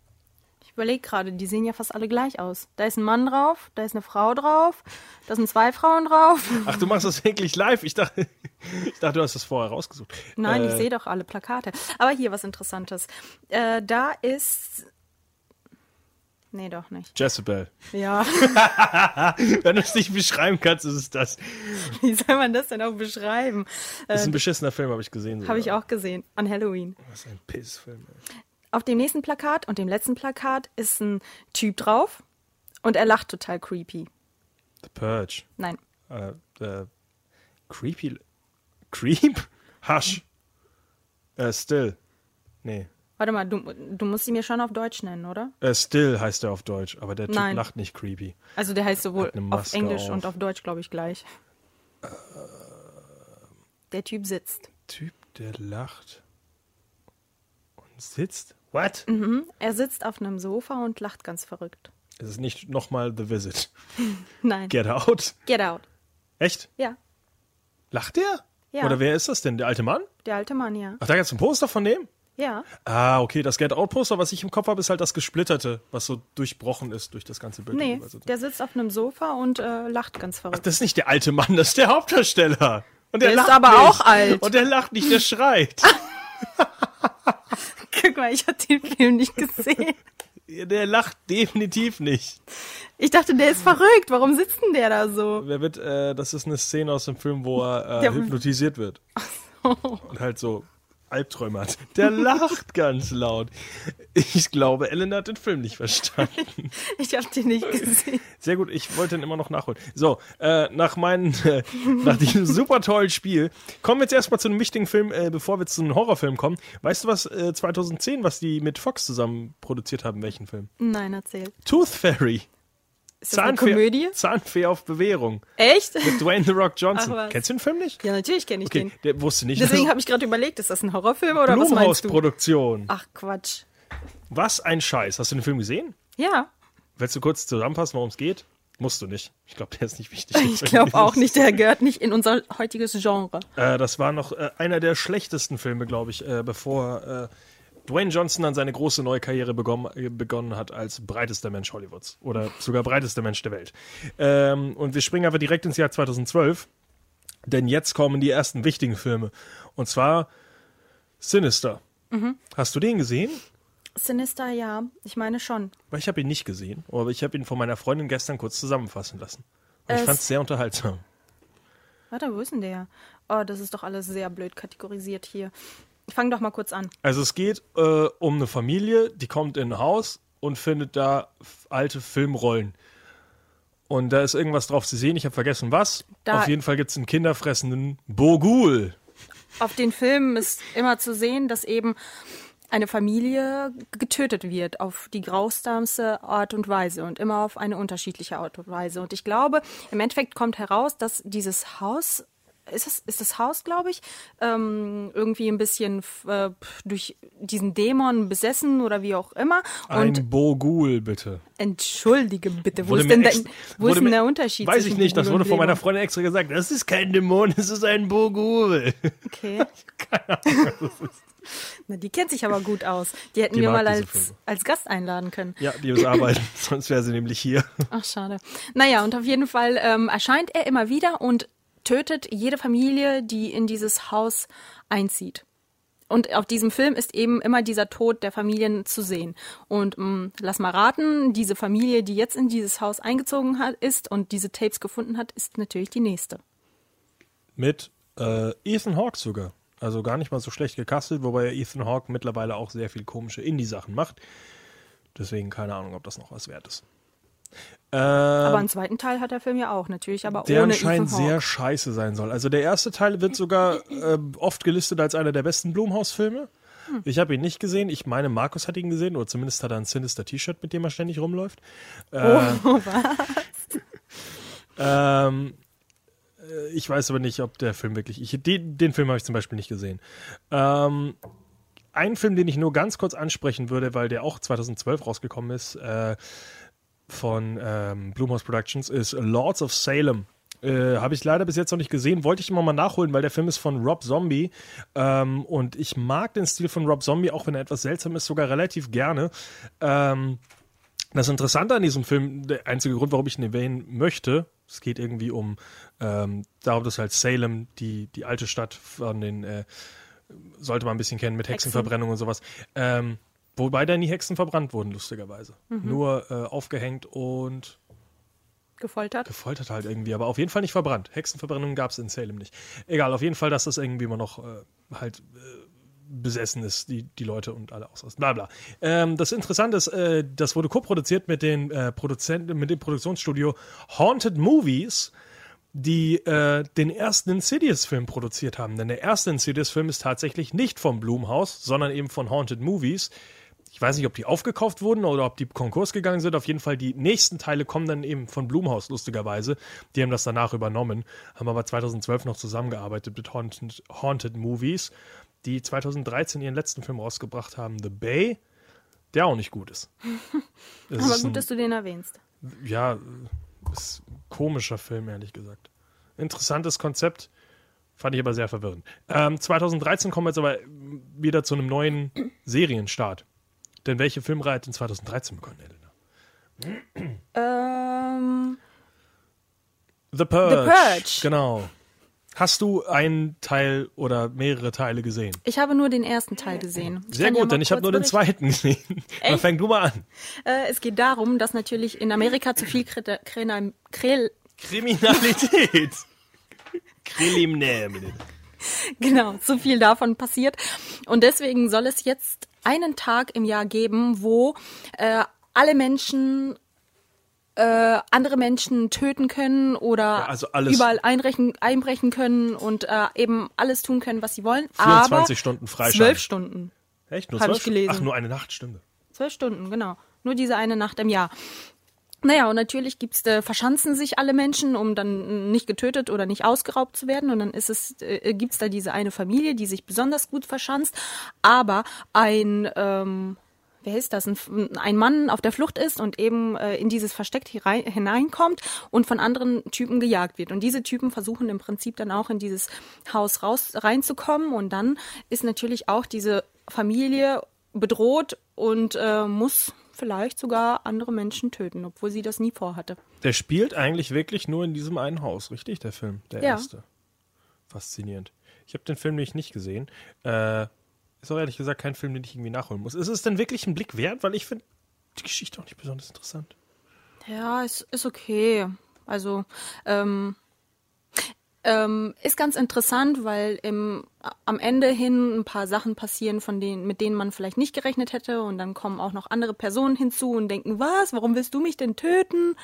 Überlege gerade, die sehen ja fast alle gleich aus. Da ist ein Mann drauf, da ist eine Frau drauf, da sind zwei Frauen drauf. Ach, du machst das wirklich live? Ich dachte, ich dachte du hast das vorher rausgesucht. Nein, äh, ich sehe doch alle Plakate. Aber hier was Interessantes. Äh, da ist. Nee, doch nicht. Jezebel. Ja, Wenn du es nicht beschreiben kannst, ist es das. wie soll man das denn auch beschreiben? Das ist ein beschissener Film, habe ich gesehen. Habe ich auch gesehen. An Halloween. Ist ein Pissfilm. Auf dem nächsten Plakat und dem letzten Plakat ist ein Typ drauf und er lacht total creepy. The Purge. Nein, Äh, äh, creepy. Creep? Hush. Äh, still. Nee. warte mal, du, du musst sie mir schon auf Deutsch nennen, oder? Äh, still heißt er auf Deutsch, aber der Typ Nein. lacht nicht creepy. Also der heißt sowohl auf Englisch auf. und auf Deutsch, glaube ich, gleich. Der Typ sitzt. Typ, der lacht und sitzt. What? Er sitzt auf einem Sofa und lacht ganz verrückt. Es ist nicht nochmal The Visit. Nein. Get Out. Get out. Echt? Ja, Lacht der? Ja. Oder wer ist das denn? Der alte Mann? der alte Mann, ja. Ach, da gibt's ein Poster von dem? Ja. Ah, okay, das Get Out Poster, was ich im Kopf habe, ist halt das gesplitterte, was so durchbrochen ist durch das ganze Bild. Nee, Also, der sitzt auf einem Sofa und äh, lacht ganz verrückt. das ist nicht der alte Mann, das ist der Hauptdarsteller. Und der, Der ist lacht aber nicht. auch alt. Und der lacht nicht, der schreit. Guck mal, ich habe den Film nicht gesehen. der lacht definitiv nicht. Ich dachte, der ist verrückt. Warum sitzt denn der da so? Wer wird, äh, das ist eine Szene aus dem Film, wo er äh, Der- hypnotisiert wird. Und halt so Albträume hat. Der lacht ganz laut. Ich glaube, Ellen hat den Film nicht verstanden. Ich habe den nicht gesehen. Sehr gut, ich wollte ihn immer noch nachholen. So, äh, nach meinen, äh, nach diesem super tollen Spiel, kommen wir jetzt erstmal zu einem wichtigen Film, äh, bevor wir zu einem Horrorfilm kommen. Weißt du was, äh, 2010, was die mit Fox zusammen produziert haben, welchen Film? Nein, erzähl. Tooth Fairy. Ist das eine Komödie? Zahnfee auf Bewährung. Echt? Mit Dwayne The Rock Johnson. Ach. Kennst du den Film nicht? Ja, natürlich kenne ich Okay, den. der wusste nicht. Deswegen dass habe ich gerade überlegt, ist das ein Horrorfilm oder was meinst du? Blumhaus-Produktion. Ach, Quatsch. Was ein Scheiß. Hast du den Film gesehen? Ja, Willst du kurz zusammenfassen, worum es geht? Musst du nicht. Ich glaube, der ist nicht wichtig. ich glaube auch nicht. Der gehört nicht in unser heutiges Genre. Äh, das war noch äh, einer der schlechtesten Filme, glaube ich, äh, bevor äh, Dwayne Johnson dann seine große neue Karriere begonnen, äh, begonnen hat als breitester Mensch Hollywoods oder sogar breitester Mensch der Welt. Ähm, und wir springen aber direkt ins Jahr 2012, denn jetzt kommen die ersten wichtigen Filme. Und zwar Sinister. Hast du den gesehen? Sinister, ja. Ich meine schon. Weil ich habe ihn nicht gesehen, aber ich habe ihn von meiner Freundin gestern kurz zusammenfassen lassen. Und ich Es- fand es sehr unterhaltsam. Warte, wo ist denn der? Oh, das ist doch alles sehr blöd kategorisiert hier. Ich fange doch mal kurz an. Also es geht äh, um eine Familie, die kommt in ein Haus und findet da alte Filmrollen. Und da ist irgendwas drauf zu sehen, ich habe vergessen was. Da- Auf jeden Fall gibt es einen kinderfressenden Bogul. Auf den Filmen ist immer zu sehen, dass eben eine Familie getötet wird auf die grausamste Art und Weise und immer auf eine unterschiedliche Art und Weise. Und ich glaube, im Endeffekt kommt heraus, dass dieses Haus ist das, ist das Haus, glaube ich, ähm, irgendwie ein bisschen äh, durch diesen Dämon besessen oder wie auch immer. Und Ein Bogul, bitte. entschuldige bitte, wo Wurde ist denn, ex- dein, wo ist wurde denn der Unterschied? Weiß ich nicht, das Bogul wurde und von meiner? Freundin extra gesagt. Das ist kein Dämon, das ist ein Bogul. Okay. Na, die kennt sich aber gut aus. Die hätten Die wir mal als, als Gast einladen können. Ja, die muss arbeiten, sonst wäre sie nämlich hier. Ach, schade. Naja, und auf jeden Fall ähm, erscheint er immer wieder und tötet jede Familie, die in dieses Haus einzieht. Und auf diesem Film ist eben immer dieser Tod der Familien zu sehen. Und mh, lass mal raten, diese Familie, die jetzt in dieses Haus eingezogen hat, ist und diese Tapes gefunden hat, ist natürlich die nächste. Mit äh, Ethan Hawke sogar. Also gar nicht mal so schlecht gecastet, wobei Ethan Hawke mittlerweile auch sehr viel komische Indie-Sachen macht. Deswegen keine Ahnung, ob das noch was wert ist. Ähm, Aber einen zweiten Teil hat der Film ja auch, natürlich, aber der ohne anscheinend Ethan Hawke. sehr scheiße sein soll. Also der erste Teil wird sogar äh, oft gelistet als einer der besten Blumhaus-Filme. Hm. Ich habe ihn nicht gesehen. Ich meine, Markus hat ihn gesehen, oder zumindest hat er ein Sinister T-Shirt, mit dem er ständig rumläuft. Äh, Oh, ähm, äh, ich weiß aber nicht, ob der Film wirklich. Ich, den, den Film habe ich zum Beispiel nicht gesehen. Ähm, ein Film, den ich nur ganz kurz ansprechen würde, weil der auch 2012 rausgekommen ist, äh, von ähm, Blumhouse Productions, ist Lords of Salem. Äh, Habe ich leider bis jetzt noch nicht gesehen, wollte ich immer mal nachholen, weil der Film ist von Rob Zombie ähm, und ich mag den Stil von Rob Zombie, auch wenn er etwas seltsam ist, sogar relativ gerne. Ähm, das Interessante an diesem Film, der einzige Grund, warum ich ihn erwähnen möchte, es geht irgendwie um ähm, darum, dass halt Salem, die, die alte Stadt von den, äh, sollte man ein bisschen kennen, mit Hexen. Hexenverbrennung und sowas. Ähm, wobei da nie Hexen verbrannt wurden, lustigerweise. Nur äh, aufgehängt und gefoltert. gefoltert halt irgendwie, aber auf jeden Fall nicht verbrannt. Hexenverbrennung gab es in Salem nicht. Egal, auf jeden Fall, dass das irgendwie immer noch äh, halt äh, besessen ist, die, die Leute und alle ausrasten. Bla bla. Ähm, das Interessante ist, äh, das wurde co-produziert mit den äh, Produzenten, mit dem Produktionsstudio Haunted Movies, die äh, den ersten Insidious-Film produziert haben. Denn der erste Insidious-Film ist tatsächlich nicht vom Blumhaus, sondern eben von Haunted Movies. Ich weiß nicht, ob die aufgekauft wurden oder ob die Konkurs gegangen sind. Auf jeden Fall, die nächsten Teile kommen dann eben von Blumhaus, lustigerweise. Die haben das danach übernommen, haben aber 2012 noch zusammengearbeitet mit Haunted, Haunted Movies, die 2013 ihren letzten Film rausgebracht haben, The Bay, der auch nicht gut ist. Aber ist ein- gut, dass du den erwähnst. ja, ist ein komischer Film, ehrlich gesagt. Interessantes Konzept, fand ich aber sehr verwirrend. Ähm, 2013 kommen wir jetzt aber wieder zu einem neuen Serienstart. Denn welche Filmreihe hat in 2013 begonnen, Elena? Ähm, The Purge. The Purge. Genau. Hast du einen Teil oder mehrere Teile gesehen? ich habe nur den ersten Teil gesehen. Ich Sehr ja gut, denn ich habe nur den zweiten gesehen. Dann fang du mal an. Äh, es geht darum, dass natürlich in Amerika zu viel Kreta- Krena- Krel, Kriminalität. Kriminalität. genau, zu viel davon passiert. Und deswegen soll es jetzt einen Tag im Jahr geben, wo äh, alle Menschen äh, andere Menschen töten können oder also alles- überall einbrechen, einbrechen können und äh, eben alles tun können, was sie wollen. 24 aber Stunden Freischein. Zwölf Stunden. Echt? Nur zwölf. Ach, nur eine Nacht, stimmt. Zwölf Stunden, genau. Nur diese eine Nacht im Jahr. Naja, und natürlich gibt's, äh, verschanzen sich alle Menschen, um dann nicht getötet oder nicht ausgeraubt zu werden. Und dann ist es, äh, gibt's da diese eine Familie, die sich besonders gut verschanzt, aber ein, ähm, wer ist das, ein, ein Mann auf der Flucht ist und eben äh, in dieses Versteck hinein, hineinkommt und von anderen Typen gejagt wird. Und diese Typen versuchen im Prinzip dann auch in dieses Haus raus reinzukommen. Und dann ist natürlich auch diese Familie bedroht und äh, muss vielleicht sogar andere Menschen töten, obwohl sie das nie vorhatte. Der spielt eigentlich wirklich nur in diesem einen Haus, richtig? Der Film, der Ja. erste. Faszinierend. Ich habe den Film nämlich nicht gesehen. Äh, ist auch ehrlich gesagt kein Film, den ich irgendwie nachholen muss. Ist es denn wirklich ein Blick wert? Weil ich finde die Geschichte auch nicht besonders interessant. Ja, es ist okay. Also, ähm, ähm, ist ganz interessant, weil im, am Ende hin ein paar Sachen passieren, von denen, mit denen man vielleicht nicht gerechnet hätte. Und dann kommen auch noch andere Personen hinzu und denken, was, warum willst du mich denn töten?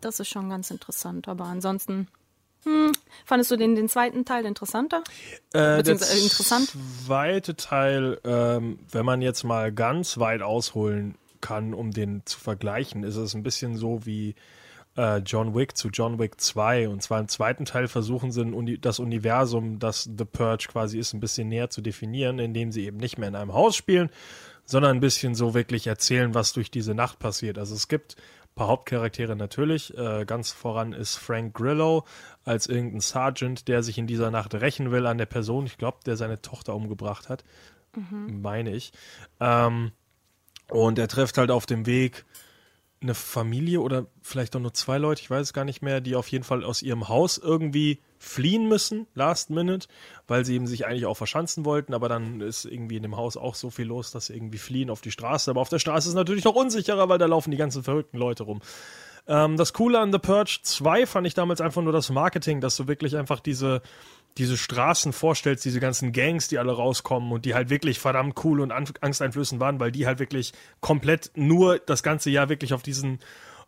Das ist schon ganz interessant. Aber ansonsten, hm, fandest du den, den zweiten Teil interessanter? Äh, der interessant. zweite Teil, ähm, wenn man jetzt mal ganz weit ausholen kann, um den zu vergleichen, ist es ein bisschen so wie äh, John Wick zu John Wick 2. Und zwar im zweiten Teil versuchen sie Uni das Universum, das The Purge quasi ist, ein bisschen näher zu definieren, indem sie eben nicht mehr in einem Haus spielen, sondern ein bisschen so wirklich erzählen, was durch diese Nacht passiert. Also es gibt ein paar Hauptcharaktere natürlich. Äh, ganz voran ist Frank Grillo als irgendein Sergeant, der sich in dieser Nacht rächen will an der Person, ich glaube, der seine Tochter umgebracht hat. meine ich. Ähm, und er trifft halt auf dem Weg eine Familie oder vielleicht auch nur zwei Leute, ich weiß es gar nicht mehr, die auf jeden Fall aus ihrem Haus irgendwie fliehen müssen, last minute, weil sie eben sich eigentlich auch verschanzen wollten, aber dann ist irgendwie in dem Haus auch so viel los, dass sie irgendwie fliehen auf die Straße. Aber auf der Straße ist es natürlich noch unsicherer, weil da laufen die ganzen verrückten Leute rum. Ähm, das Coole an The Purge 2 fand ich damals einfach nur das Marketing, dass du wirklich einfach diese, diese Straßen vorstellst, diese ganzen Gangs, die alle rauskommen und die halt wirklich verdammt cool und angsteinflößend waren, weil die halt wirklich komplett nur das ganze Jahr wirklich auf diesen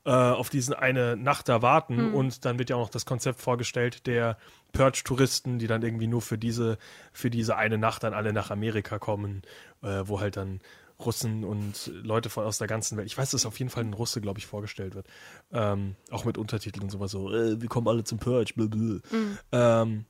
äh, auf diesen eine Nacht da warten Mhm. und dann wird ja auch noch das Konzept vorgestellt der Purge-Touristen, die dann irgendwie nur für diese, für diese eine Nacht dann alle nach Amerika kommen, äh, wo halt dann Russen und Leute von aus der ganzen Welt, ich weiß, dass auf jeden Fall ein Russe, glaube ich, vorgestellt wird. Ähm, auch mit Untertiteln und sowas so, äh, wir kommen alle zum Purge, blablabla. Ähm,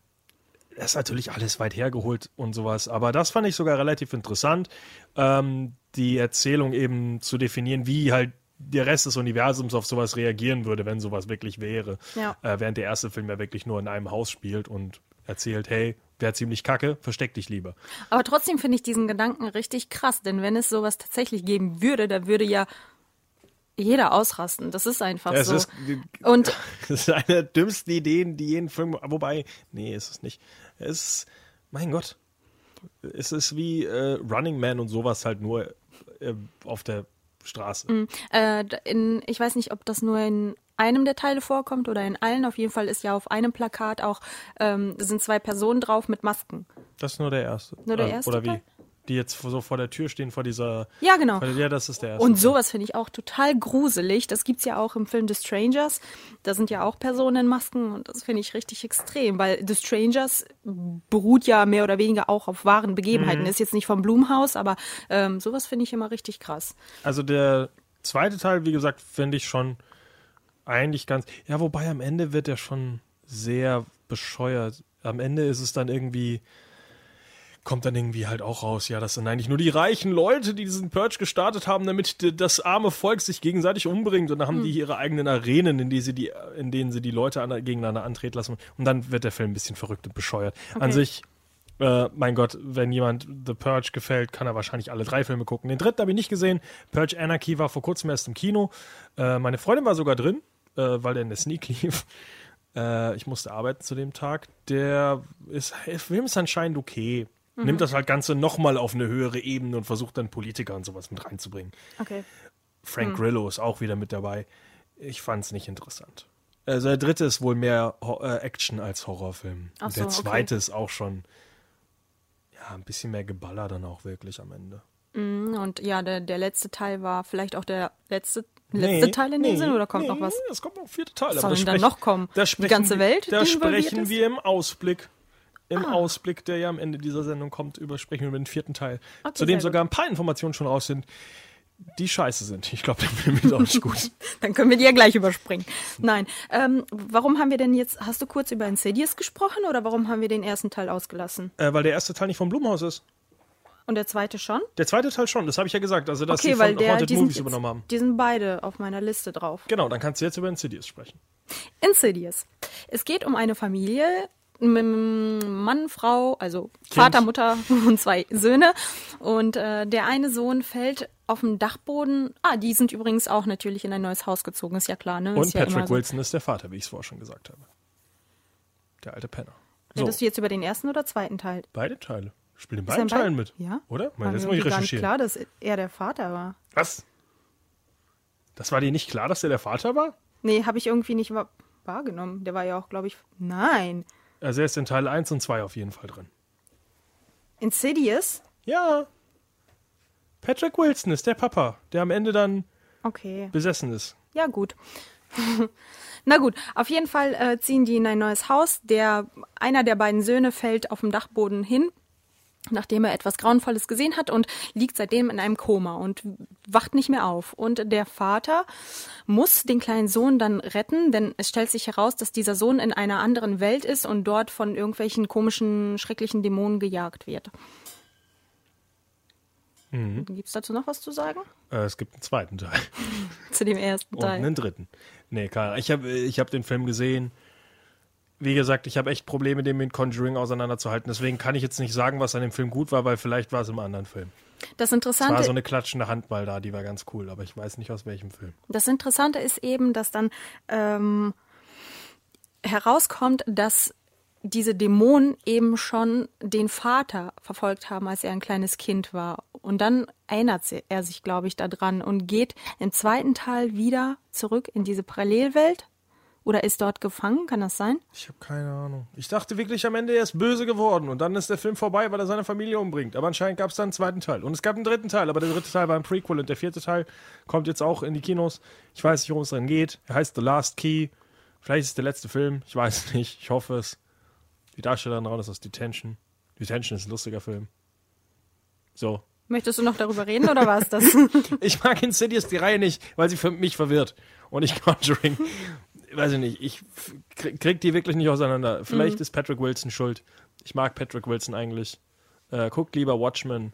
das ist natürlich alles weit hergeholt und sowas, aber das fand ich sogar relativ interessant, ähm, die Erzählung eben zu definieren, wie halt der Rest des Universums auf sowas reagieren würde, wenn sowas wirklich wäre. Ja. Äh, während der erste Film ja wirklich nur in einem Haus spielt und erzählt, hey, wär ziemlich kacke, versteck dich lieber. Aber trotzdem finde ich diesen Gedanken richtig krass, denn wenn es sowas tatsächlich geben würde, da würde ja jeder ausrasten. Das ist einfach Ja, so. ist- Und Das ist eine der dümmsten Ideen, die jeden Film. Wobei, nee, ist es nicht. Es ist, mein Gott. Es ist wie äh, Running Man und sowas halt nur äh, auf der Straße. äh, in, ich weiß nicht, ob das nur in einem der Teile vorkommt oder in allen. Auf jeden Fall ist ja auf einem Plakat auch ähm, sind zwei Personen drauf mit Masken. Das ist nur der erste. Nur der Äh, erste Oder wie? Teil? Die jetzt so vor der Tür stehen, vor dieser. Ja, genau. der- Ja, das ist der erste. Und sowas finde ich auch total gruselig. Das gibt's ja auch im Film The Strangers. Da sind ja auch Personen in Masken und das finde ich richtig extrem, weil The Strangers beruht ja mehr oder weniger auch auf wahren Begebenheiten. Ist jetzt nicht vom Blumhaus, aber ähm, sowas finde ich immer richtig krass. Also der zweite Teil, wie gesagt, finde ich schon eigentlich ganz. Ja, wobei am Ende wird er schon sehr bescheuert. Am Ende ist es dann irgendwie. Kommt dann irgendwie halt auch raus, ja, das sind eigentlich nur die reichen Leute, die diesen Purge gestartet haben, damit das arme Volk sich gegenseitig umbringt. Und dann haben die ihre eigenen Arenen, in, die sie die, in denen sie die Leute an, gegeneinander antreten lassen. Und dann wird der Film ein bisschen verrückt und bescheuert. An Okay. sich äh, mein Gott, wenn jemand The Purge gefällt, kann er wahrscheinlich alle drei Filme gucken. Den dritten habe ich nicht gesehen. Purge Anarchy war vor kurzem erst im Kino. Äh, meine Freundin war sogar drin, äh, weil der in der Sneak lief. Äh, ich musste arbeiten zu dem Tag. Der ist, der Film ist anscheinend okay. Nimmt das halt Ganze nochmal auf eine höhere Ebene und versucht dann Politiker und sowas mit reinzubringen. Okay. Frank Grillo ist auch wieder mit dabei. Ich fand es nicht interessant. Also der dritte ist wohl mehr Ho äh, Action als Horrorfilm. Ach Und der so, okay. zweite ist auch schon ja ein bisschen mehr Geballer dann auch wirklich am Ende. Und ja, der, der letzte Teil war vielleicht auch der letzte, letzte Nee, Teil in dem nee, Sinn oder kommt nee, noch was? Es kommt noch ein vierter Teil. Was soll denn dann noch kommen? Die ganze Welt, Da sprechen ist? wir im Ausblick. Im Ah. Ausblick, der ja am Ende dieser Sendung kommt, übersprechen wir über den vierten Teil. Okay, Zu dem sehr sogar ein paar Informationen schon raus sind, die scheiße sind. Ich glaube, der Film ist auch nicht gut. Dann können wir die ja gleich überspringen. Nein. Ähm, warum haben wir denn jetzt, hast du kurz über Insidious gesprochen oder warum haben wir den ersten Teil ausgelassen? äh, weil der erste Teil nicht vom Blumhaus ist. Und der zweite schon? Der zweite Teil schon, das habe ich ja gesagt. Also, dass Okay, weil von der, Haunted die sind, Movies übernommen haben. die sind beide auf meiner Liste drauf. Genau, dann kannst du jetzt über Insidious sprechen. Insidious. Es geht um eine Familie mit einem Mann, Frau, also Vater, Mutter und zwei Söhne. Und äh, der eine Sohn fällt auf dem Dachboden. Ah, die sind übrigens auch natürlich in ein neues Haus gezogen, ist ja klar, ne? Und ja immer Patrick so. Wilson ist der Vater, wie ich es vorher schon gesagt habe. Der alte Penner. So, Redest du jetzt über den ersten oder zweiten Teil? beide Teile. Spielt in er beiden in beiden? Teilen mit. Ja. Oder? Mal, das muss ich recherchieren. klar, dass er der Vater war. Was? Das war dir nicht klar, dass der der Vater war? Nee, habe ich irgendwie nicht wa- wahrgenommen. Der war ja auch, glaube ich. Nein. Also er ist in Teil 1 und 2 auf jeden Fall drin. Insidious? Ja. Patrick Wilson ist der Papa, der am Ende dann Okay. besessen ist. Ja, gut. Na gut, auf jeden Fall äh, ziehen die in ein neues Haus. Der, einer der beiden Söhne fällt auf dem Dachboden hin, nachdem er etwas Grauenvolles gesehen hat und liegt seitdem in einem Koma und wacht nicht mehr auf. Und der Vater muss den kleinen Sohn dann retten, denn es stellt sich heraus, dass dieser Sohn in einer anderen Welt ist und dort von irgendwelchen komischen, schrecklichen Dämonen gejagt wird. Mhm. Gibt es dazu noch was zu sagen? Äh, es gibt einen zweiten Teil. Zu dem ersten Und Teil. einen dritten. Nee, Ahnung. Ich habe ich hab den Film gesehen. Wie gesagt, ich habe echt Probleme, den mit Conjuring auseinanderzuhalten. Deswegen kann ich jetzt nicht sagen, was an dem Film gut war, weil vielleicht war es im anderen Film. Das Es Interessante, war so eine klatschende Handball da, die war ganz cool, aber ich weiß nicht aus welchem Film. das Interessante ist eben, dass dann ähm, herauskommt, dass diese Dämonen eben schon den Vater verfolgt haben, als er ein kleines Kind war. Und dann erinnert er sich, glaube ich, daran und geht im zweiten Teil wieder zurück in diese Parallelwelt. Oder ist dort gefangen? Kann das sein? Ich habe keine Ahnung. Ich dachte wirklich am Ende, er ist böse geworden und dann ist der Film vorbei, weil er seine Familie umbringt. Aber anscheinend gab es dann einen zweiten Teil. Und es gab einen dritten Teil, aber der dritte Teil war ein Prequel und der vierte Teil kommt jetzt auch in die Kinos. Ich weiß nicht, worum es drin geht. Er heißt The Last Key. Vielleicht ist es der letzte Film. Ich weiß nicht. Ich hoffe es. Die Darstellerin dran ist aus Detention. Detention ist ein lustiger Film. So. Möchtest du noch darüber reden oder war es das? Ich mag Insidious die Reihe nicht, weil sie für mich verwirrt. Und ich Conjuring. Weiß ich nicht, ich krieg, die wirklich nicht auseinander. Vielleicht ist Patrick Wilson schuld. Ich mag Patrick Wilson eigentlich. Äh, guckt lieber Watchmen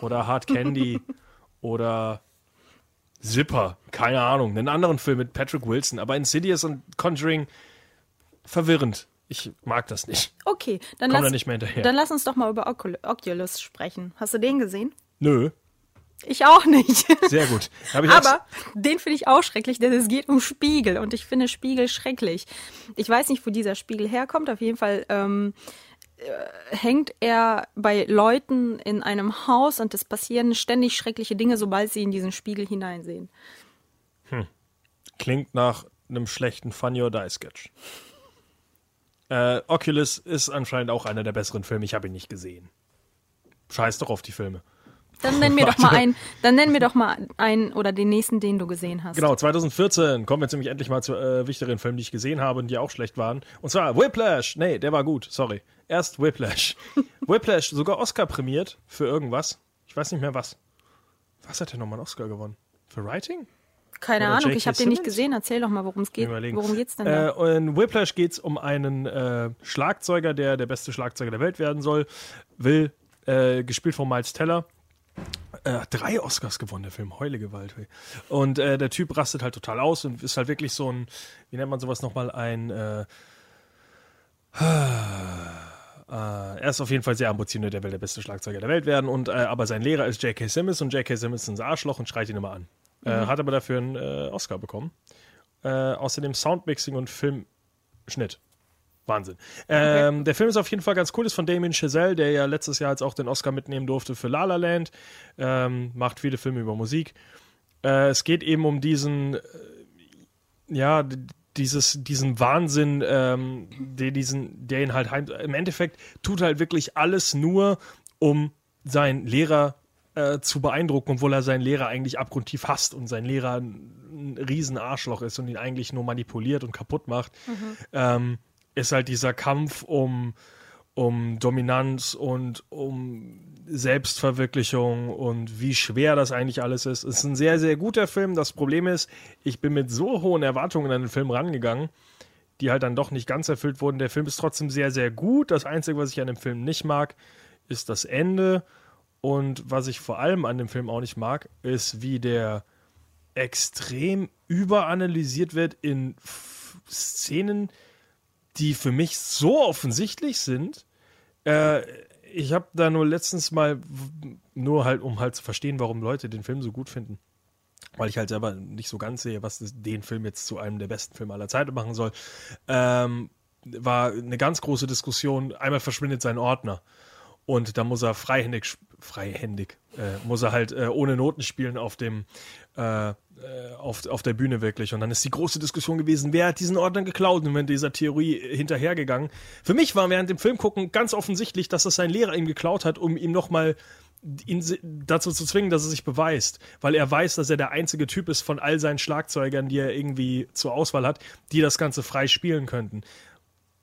oder Hard Candy oder Zipper. Keine Ahnung. Einen anderen Film mit Patrick Wilson. Aber Insidious und Conjuring verwirrend. Ich mag das nicht. Okay, dann Komm da lass, nicht mehr hinterher. dann lass uns doch mal über Ocul Oculus sprechen. Hast du den gesehen? Nö. Ich auch nicht. Sehr gut. Aber den finde ich auch schrecklich, denn es geht um Spiegel und ich finde Spiegel schrecklich. Ich weiß nicht, wo dieser Spiegel herkommt. Auf jeden Fall ähm, äh, hängt er bei Leuten in einem Haus und es passieren ständig schreckliche Dinge, sobald sie in diesen Spiegel hineinsehen. Klingt nach einem schlechten Funny or Die Sketch. Äh, Oculus ist anscheinend auch einer der besseren Filme. Ich habe ihn nicht gesehen. Scheiß doch auf die Filme. Dann nenn mir doch mal einen, dann nenn mir doch mal einen oder den nächsten, den du gesehen hast. Genau, 2014 kommen wir jetzt nämlich endlich mal zu äh, wichtigeren Filmen, die ich gesehen habe und die auch schlecht waren. Und zwar Whiplash. Nee, der war gut, sorry. Erst Whiplash. Whiplash, sogar Oscar prämiert für irgendwas. Ich weiß nicht mehr was. Was hat er nochmal einen Oscar gewonnen? Für Writing? Keine Oder Ahnung, ich habe den nicht gesehen. Erzähl doch mal, worum es geht. Überlegen. Worum geht's denn da? Äh, in Whiplash geht es um einen äh, Schlagzeuger, der der beste Schlagzeuger der Welt werden soll. Will, äh, gespielt von Miles Teller. Äh, drei Oscars gewonnen, der Film, Heule Gewalt. Hey. Und äh, der Typ rastet halt total aus und ist halt wirklich so ein, wie nennt man sowas nochmal, ein, äh, äh, er ist auf jeden Fall sehr ambitioniert, der will der beste Schlagzeuger der Welt werden. Und äh, aber sein Lehrer ist J.K. Simmons und J.K. Simmons ist ein Arschloch und schreit ihn immer an. Äh, hat aber dafür einen Oscar bekommen. Außerdem Soundmixing und Filmschnitt. Wahnsinn. Ähm, Der Film ist auf jeden Fall ganz cool, ist von Damien Chazelle, der ja letztes Jahr jetzt auch den Oscar mitnehmen durfte für La La Land. Ähm, macht viele Filme über Musik. Äh, es geht eben um diesen, äh, ja, dieses, diesen Wahnsinn, ähm, der, diesen, der ihn halt heim, im Endeffekt tut halt wirklich alles nur, um seinen Lehrer äh, zu beeindrucken, obwohl er seinen Lehrer eigentlich abgrundtief hasst und sein Lehrer ein, ein riesen Arschloch ist und ihn eigentlich nur manipuliert und kaputt macht, ähm, ist halt dieser Kampf um, um Dominanz und um Selbstverwirklichung und wie schwer das eigentlich alles ist. Es ist ein sehr, sehr guter Film. Das Problem ist, ich bin mit so hohen Erwartungen an den Film rangegangen, die halt dann doch nicht ganz erfüllt wurden. Der Film ist trotzdem sehr, sehr gut. Das Einzige, was ich an dem Film nicht mag, ist das Ende. Und was ich vor allem an dem Film auch nicht mag, ist, wie der extrem überanalysiert wird in Szenen, die für mich so offensichtlich sind. Äh, ich habe da nur letztens mal, nur halt, um halt zu verstehen, warum Leute den Film so gut finden. Weil ich halt selber nicht so ganz sehe, was den Film jetzt zu einem der besten Filme aller Zeiten machen soll. Ähm, war eine ganz große Diskussion. Einmal verschwindet sein Ordner. Und da muss er freihändig, freihändig, äh, muss er halt äh, ohne Noten spielen auf dem, äh, äh, auf, auf der Bühne wirklich. Und dann ist die große Diskussion gewesen, wer hat diesen Ordner geklaut und wenn dieser Theorie hinterhergegangen. Für mich war während dem Film gucken ganz offensichtlich, dass das sein Lehrer ihm geklaut hat, um ihm nochmal ihn dazu zu zwingen, dass er sich beweist, weil er weiß, dass er der einzige Typ ist von all seinen Schlagzeugern, die er irgendwie zur Auswahl hat, die das Ganze frei spielen könnten.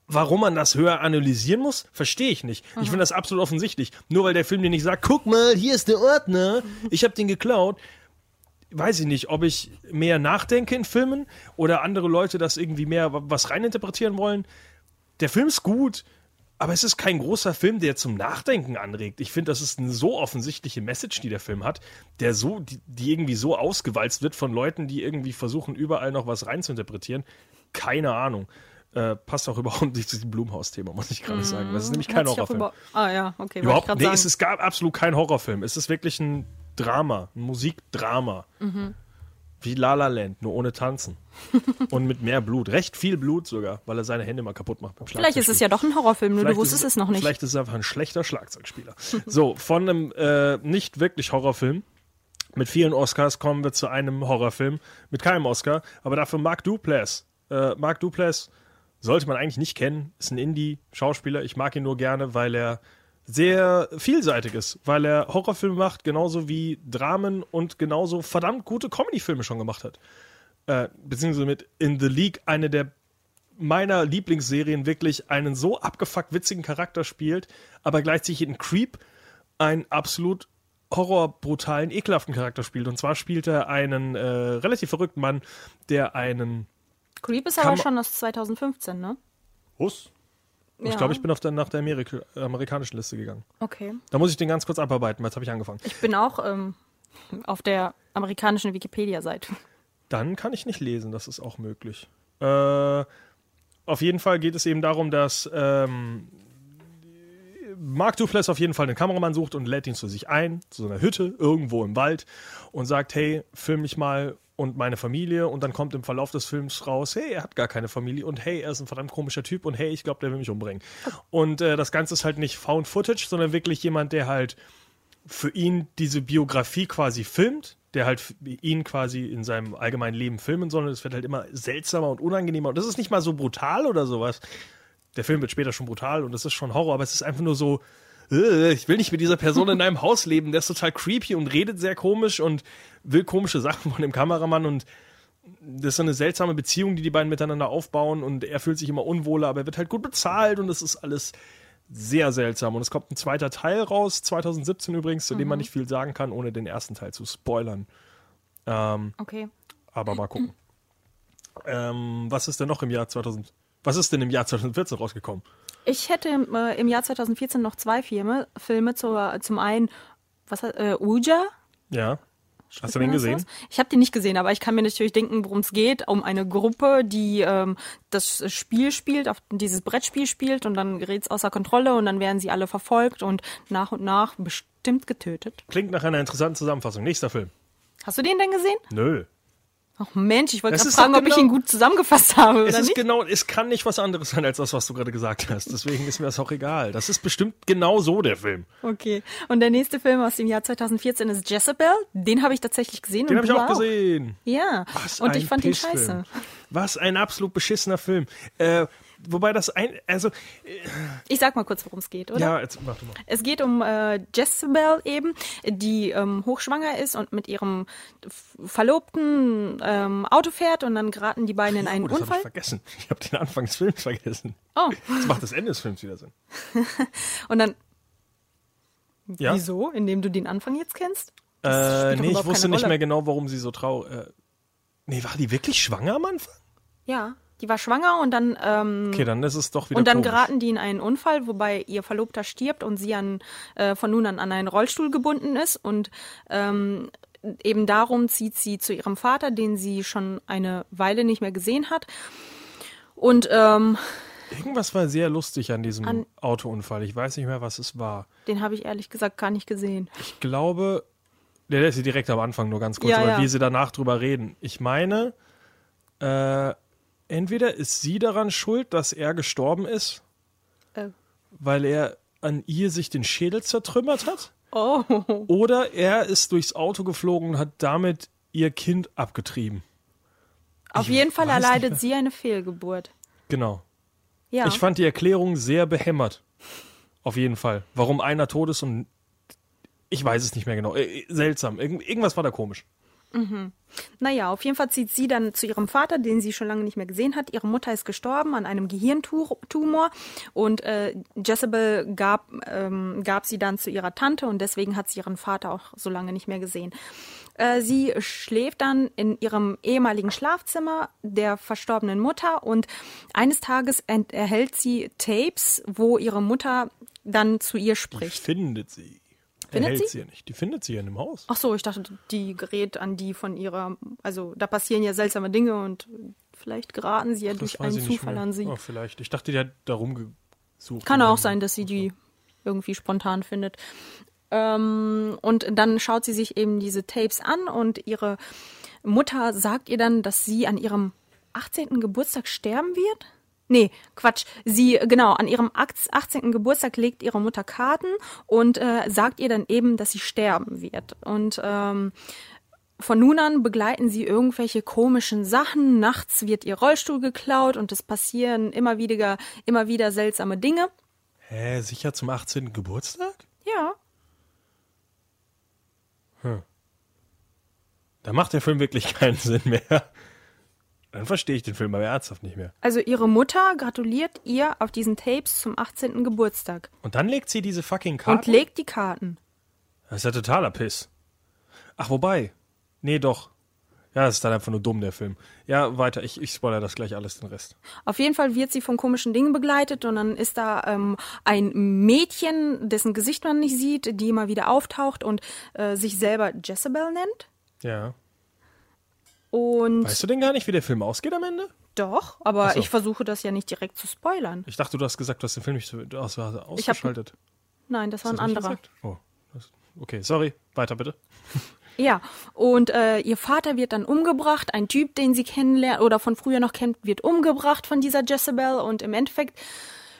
Warum man das höher analysieren muss, verstehe ich nicht. Ich finde das absolut offensichtlich. Nur weil der Film dir nicht sagt, guck mal, hier ist der Ordner, ich habe den geklaut. Weiß ich nicht, ob ich mehr nachdenke in Filmen oder andere Leute das irgendwie mehr wa- was reininterpretieren wollen. Der Film ist gut, aber es ist kein großer Film, der zum Nachdenken anregt. Ich finde, das ist eine so offensichtliche Message, die der Film hat, der so, die, die irgendwie so ausgewalzt wird von Leuten, die irgendwie versuchen, überall noch was reinzuinterpretieren. Keine Ahnung. Äh, passt auch überhaupt nicht zu diesem Blumhaus-Thema, muss ich gerade sagen. Das ist nämlich kein Horrorfilm. über- Ah ja, okay. Überhaupt, nee, sagen. es ist gar absolut kein Horrorfilm. Es ist wirklich ein Drama, ein Musikdrama. Mhm. Wie La La Land, nur ohne Tanzen. Und mit mehr Blut. Recht viel Blut sogar, weil er seine Hände mal kaputt macht beim Vielleicht ist es ja doch ein Horrorfilm, nur du Vielleicht wusstest ist es noch nicht. Vielleicht ist es einfach ein schlechter Schlagzeugspieler. so, von einem äh, nicht wirklich Horrorfilm mit vielen Oscars kommen wir zu einem Horrorfilm mit keinem Oscar, aber dafür Mark Duplass. Äh, Mark Duplass sollte man eigentlich nicht kennen, ist ein Indie-Schauspieler. Ich mag ihn nur gerne, weil er sehr vielseitig ist, weil er Horrorfilme macht, genauso wie Dramen und genauso verdammt gute Comedy-Filme schon gemacht hat. Äh, beziehungsweise mit In the League eine der meiner Lieblingsserien wirklich einen so abgefuckt witzigen Charakter spielt, aber gleichzeitig in Creep einen absolut horrorbrutalen, ekelhaften Charakter spielt. Und zwar spielt er einen äh, relativ verrückten Mann, der einen Creep ist aber schon aus 2015, ne? Hus? Ich Ja. glaube, ich bin auf der, nach der Amerika amerikanischen Liste gegangen. Okay. Da muss ich den ganz kurz abarbeiten, weil jetzt habe ich angefangen. Ich bin auch ähm, auf der amerikanischen Wikipedia-Seite. Dann kann ich nicht lesen, das ist auch möglich. Äh, auf jeden Fall geht es eben darum, dass ähm, Mark Duplass auf jeden Fall einen Kameramann sucht und lädt ihn zu sich ein, zu so einer Hütte irgendwo im Wald und sagt, hey, film mich mal und meine Familie und dann kommt im Verlauf des Films raus, hey, er hat gar keine Familie und hey, er ist ein verdammt komischer Typ und hey, ich glaube, der will mich umbringen. Und äh, das Ganze ist halt nicht Found Footage, sondern wirklich jemand, der halt für ihn diese Biografie quasi filmt, der halt ihn quasi in seinem allgemeinen Leben filmen soll. Und es wird halt immer seltsamer und unangenehmer. Und das ist nicht mal so brutal oder sowas. Der Film wird später schon brutal und es ist schon Horror, aber es ist einfach nur so, ich will nicht mit dieser Person in einem Haus leben. Der ist total creepy und redet sehr komisch und will komische Sachen von dem Kameramann und das ist so eine seltsame Beziehung, die die beiden miteinander aufbauen und er fühlt sich immer unwohler, aber er wird halt gut bezahlt und es ist alles sehr seltsam. Und es kommt ein zweiter Teil raus, 2017 übrigens, zu dem man nicht viel sagen kann, ohne den ersten Teil zu spoilern. Ähm, Okay. aber mal gucken. Ähm, was ist denn noch im Jahr 2000? Was ist denn im Jahr 2014 rausgekommen? Ich hätte äh, im Jahr 2014 noch zwei Filme. Filme zur, zum einen, was hat- äh, Ouija. Ja. Hast du den gesehen? aus? Ich habe den nicht gesehen, aber ich kann mir natürlich denken, worum es geht. Um eine Gruppe, die ähm, das Spiel spielt, auf dieses Brettspiel spielt und dann gerät es außer Kontrolle und dann werden sie alle verfolgt und nach und nach bestimmt getötet. Klingt nach einer interessanten Zusammenfassung. Nächster Film. Hast du den denn gesehen? Nö. Ach Mensch, ich wollte Es gerade fragen, doch ob ich genau- ihn gut zusammengefasst habe Es oder ist nicht. genau, es kann nicht was anderes sein als das, was du gerade gesagt hast. Deswegen ist mir das auch egal. Das ist bestimmt genau so der Film. Okay. Und der nächste Film aus dem Jahr 2014 ist Jezebel. Den habe ich tatsächlich gesehen. Den und habe ich du auch gesehen. Ja. Was und ein ich fand ihn scheiße. Was ein absolut beschissener Film. Äh, wobei das ein, also, Ich sag mal kurz, worum es geht, oder? ja, jetzt mach du mal. Es geht um äh, Jezebel eben, die ähm, hochschwanger ist und mit ihrem Verlobten ähm, Auto fährt und dann geraten die beiden in einen Oh, das habe ich Unfall. vergessen. Ich habe den Anfang des Films vergessen. Oh, Das macht das Ende des Films wieder Sinn. und dann, Ja? wieso? Indem du den Anfang jetzt kennst? Äh, nee, ich wusste nicht mehr genau, warum sie so traurig. Äh, nee, war die wirklich schwanger am Anfang? Ja, die war schwanger und dann ähm, Okay, dann ist es doch wieder Und dann komisch. geraten die in einen Unfall, wobei ihr Verlobter stirbt und sie an, äh, von nun an an einen Rollstuhl gebunden ist. Und ähm, eben darum zieht sie zu ihrem Vater, den sie schon eine Weile nicht mehr gesehen hat. Und ähm, Irgendwas war sehr lustig an diesem An- Autounfall. Ich weiß nicht mehr, was es war. den habe ich ehrlich gesagt gar nicht gesehen. Ich glaube, der ist direkt am Anfang nur ganz kurz, Ja, aber ja. wie sie danach drüber reden. Ich meine, äh, entweder ist sie daran schuld, dass er gestorben ist, Äh. weil er an ihr sich den Schädel zertrümmert hat, Oh, oder er ist durchs Auto geflogen und hat damit ihr Kind abgetrieben. auf Ich jeden Fall erleidet sie eine Fehlgeburt. Genau. Ja, Ich fand die Erklärung sehr behämmert. Auf jeden Fall. Warum einer tot ist und ich weiß es nicht mehr genau. Äh, seltsam. Irgend, irgendwas war da komisch. Naja, auf jeden Fall zieht sie dann zu ihrem Vater, den sie schon lange nicht mehr gesehen hat. Ihre Mutter ist gestorben an einem Gehirntumor und äh, Jezebel gab, ähm, gab sie dann zu ihrer Tante und deswegen hat sie ihren Vater auch so lange nicht mehr gesehen. Äh, sie schläft dann in ihrem ehemaligen Schlafzimmer der verstorbenen Mutter und eines Tages erhält sie Tapes, wo ihre Mutter dann zu ihr Die spricht. findet sie. Findet Erhält sie? sie ja nicht. Die findet sie ja in dem Haus. Ach so, ich dachte, die gerät an die von ihrer, also da passieren ja seltsame Dinge und Vielleicht geraten sie ja Das durch einen Zufall an sie. Oh, vielleicht. Ich dachte, die hat da rumgesucht. Kann auch sein, dass sie die irgendwie spontan findet. Ähm, und dann schaut sie sich eben diese Tapes an und ihre Mutter sagt ihr dann, dass sie an ihrem 18. Geburtstag sterben wird. Nee, Quatsch. Sie, genau, an ihrem 18. Geburtstag legt ihre Mutter Karten und äh, sagt ihr dann eben, dass sie sterben wird. Und ähm, von nun an begleiten sie irgendwelche komischen Sachen. Nachts wird ihr Rollstuhl geklaut und es passieren immer wieder, immer wieder seltsame Dinge. Hä, sicher zum 18. Geburtstag? Ja. Da macht der Film wirklich keinen Sinn mehr. Dann verstehe ich den Film aber ernsthaft nicht mehr. Also ihre Mutter gratuliert ihr auf diesen Tapes zum 18. Geburtstag Und dann legt sie diese fucking Karten. und legt die Karten. Das ist ja totaler Piss. Ach, wobei. Nee, doch. Ja, das ist dann einfach nur dumm, der Film. Ja, weiter. Ich, ich spoilere das gleich alles, den Rest. Auf jeden Fall wird sie von komischen Dingen begleitet und dann ist da ähm, ein Mädchen, dessen Gesicht man nicht sieht, die immer wieder auftaucht und äh, sich selber Jezebel nennt. Ja. Und Weißt du denn gar nicht, wie der Film ausgeht am Ende? doch, aber so. ich versuche das ja nicht direkt zu spoilern. Ich dachte, du hast gesagt, du hast den Film nicht so- aus, ausgeschaltet. Nein, das war ein anderer. gesagt? Oh. Das, okay, sorry. Weiter bitte. Ja, und äh, ihr Vater wird dann umgebracht, ein Typ, den sie kennenlernt oder von früher noch kennt, wird umgebracht von dieser Jezebel und im Endeffekt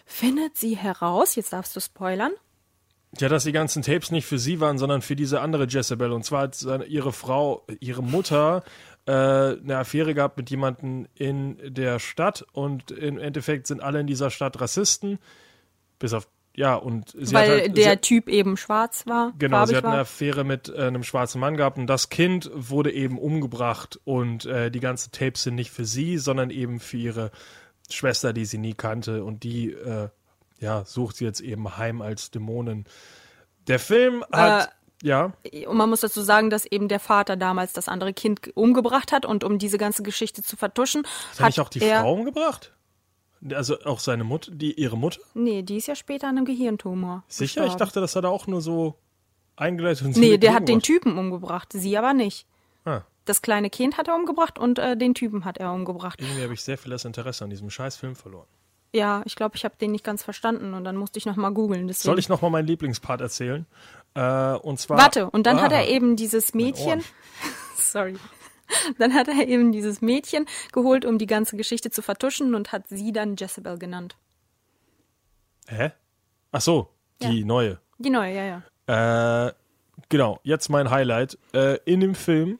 findet sie heraus, jetzt darfst du spoilern, Ja, dass die ganzen Tapes nicht für sie waren, sondern für diese andere Jezebel. Und zwar hat ihre Frau, ihre Mutter, äh, eine Affäre gehabt mit jemandem in der Stadt und im Endeffekt sind alle in dieser Stadt Rassisten. Bis auf, ja, und sie weil hat halt, der sie, Typ eben schwarz war, Genau, sie hat eine war. Affäre mit äh, einem schwarzen Mann gehabt und das Kind wurde eben umgebracht und äh, die ganzen Tapes sind nicht für sie, sondern eben für ihre Schwester, die sie nie kannte und die äh, ja, sucht sie jetzt eben heim als Dämonin. Der Film hat ja, Und man muss dazu sagen, dass eben der Vater damals das andere Kind umgebracht hat und um diese ganze Geschichte zu vertuschen, hat er nicht auch die er, Frau umgebracht? Also auch seine Mutter, die ihre Mutter? Nee, die ist ja später an einem Gehirntumor. Sicher? Ich gestorben. dachte, das hat er auch nur so eingeleitet. Und Nee, der hat den. Typen umgebracht, sie aber nicht. Ah, Das kleine Kind hat er umgebracht und äh, den Typen hat er umgebracht. irgendwie habe ich sehr viel das Interesse an diesem scheiß Film verloren. Ja, ich glaube, ich habe den nicht ganz verstanden und dann musste ich noch mal googeln. Soll ich noch mal meinen Lieblingspart erzählen? Äh, und zwar. Warte, und dann hat Ah, er eben dieses. Mädchen. Sorry. Dann hat er eben dieses Mädchen geholt, um die ganze Geschichte zu vertuschen und hat sie dann Jezebel genannt. Hä? Ach so, die Ja. neue. Die neue, ja, ja. Äh, genau, jetzt mein Highlight. Äh, in dem Film,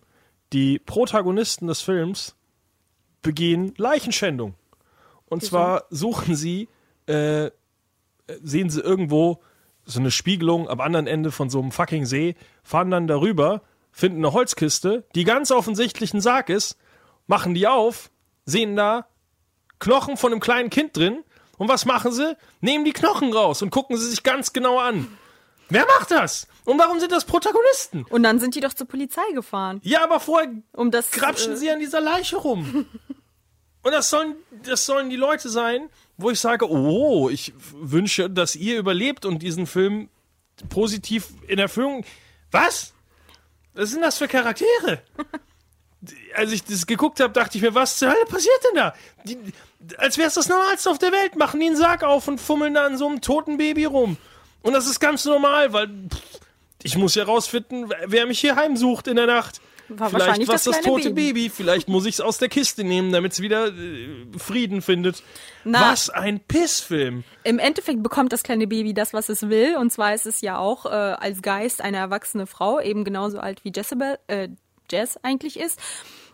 die Protagonisten des Films begehen Leichenschändung. Und zwar suchen sie, äh, sehen sie irgendwo so eine Spiegelung am anderen Ende von so einem fucking See, fahren dann darüber, finden eine Holzkiste, die ganz offensichtlich ein Sarg ist, machen die auf, sehen da Knochen von einem kleinen Kind drin. Und was machen sie? Nehmen die Knochen raus und gucken sie sich ganz genau an. Wer macht das? Und warum sind das Protagonisten? Und dann sind die doch zur Polizei gefahren, Ja, aber vorher um das. grapschen äh, sie an dieser Leiche rum. Und das sollen, das sollen die Leute sein, wo ich sage, oh, ich wünsche, dass ihr überlebt und diesen Film positiv in Erfüllung. Was? Was sind das für Charaktere? Als ich das geguckt habe, dachte ich mir, was zur Hölle passiert denn da? Die, als wäre es das Normalste auf der Welt, machen die einen Sarg auf und fummeln da an so einem toten Baby rum. Und das ist ganz normal, weil pff, ich muss ja rausfinden, wer mich hier heimsucht in der Nacht. War Vielleicht was das das, tote Baby. Baby. Vielleicht muss ich es aus der Kiste nehmen, damit es wieder äh, Frieden findet. Na. Was ein Pissfilm. Im Endeffekt bekommt das kleine Baby das, was es will. Und zwar ist es ja auch äh, als Geist eine erwachsene Frau, eben genauso alt wie Jezebel, äh, Jess eigentlich ist.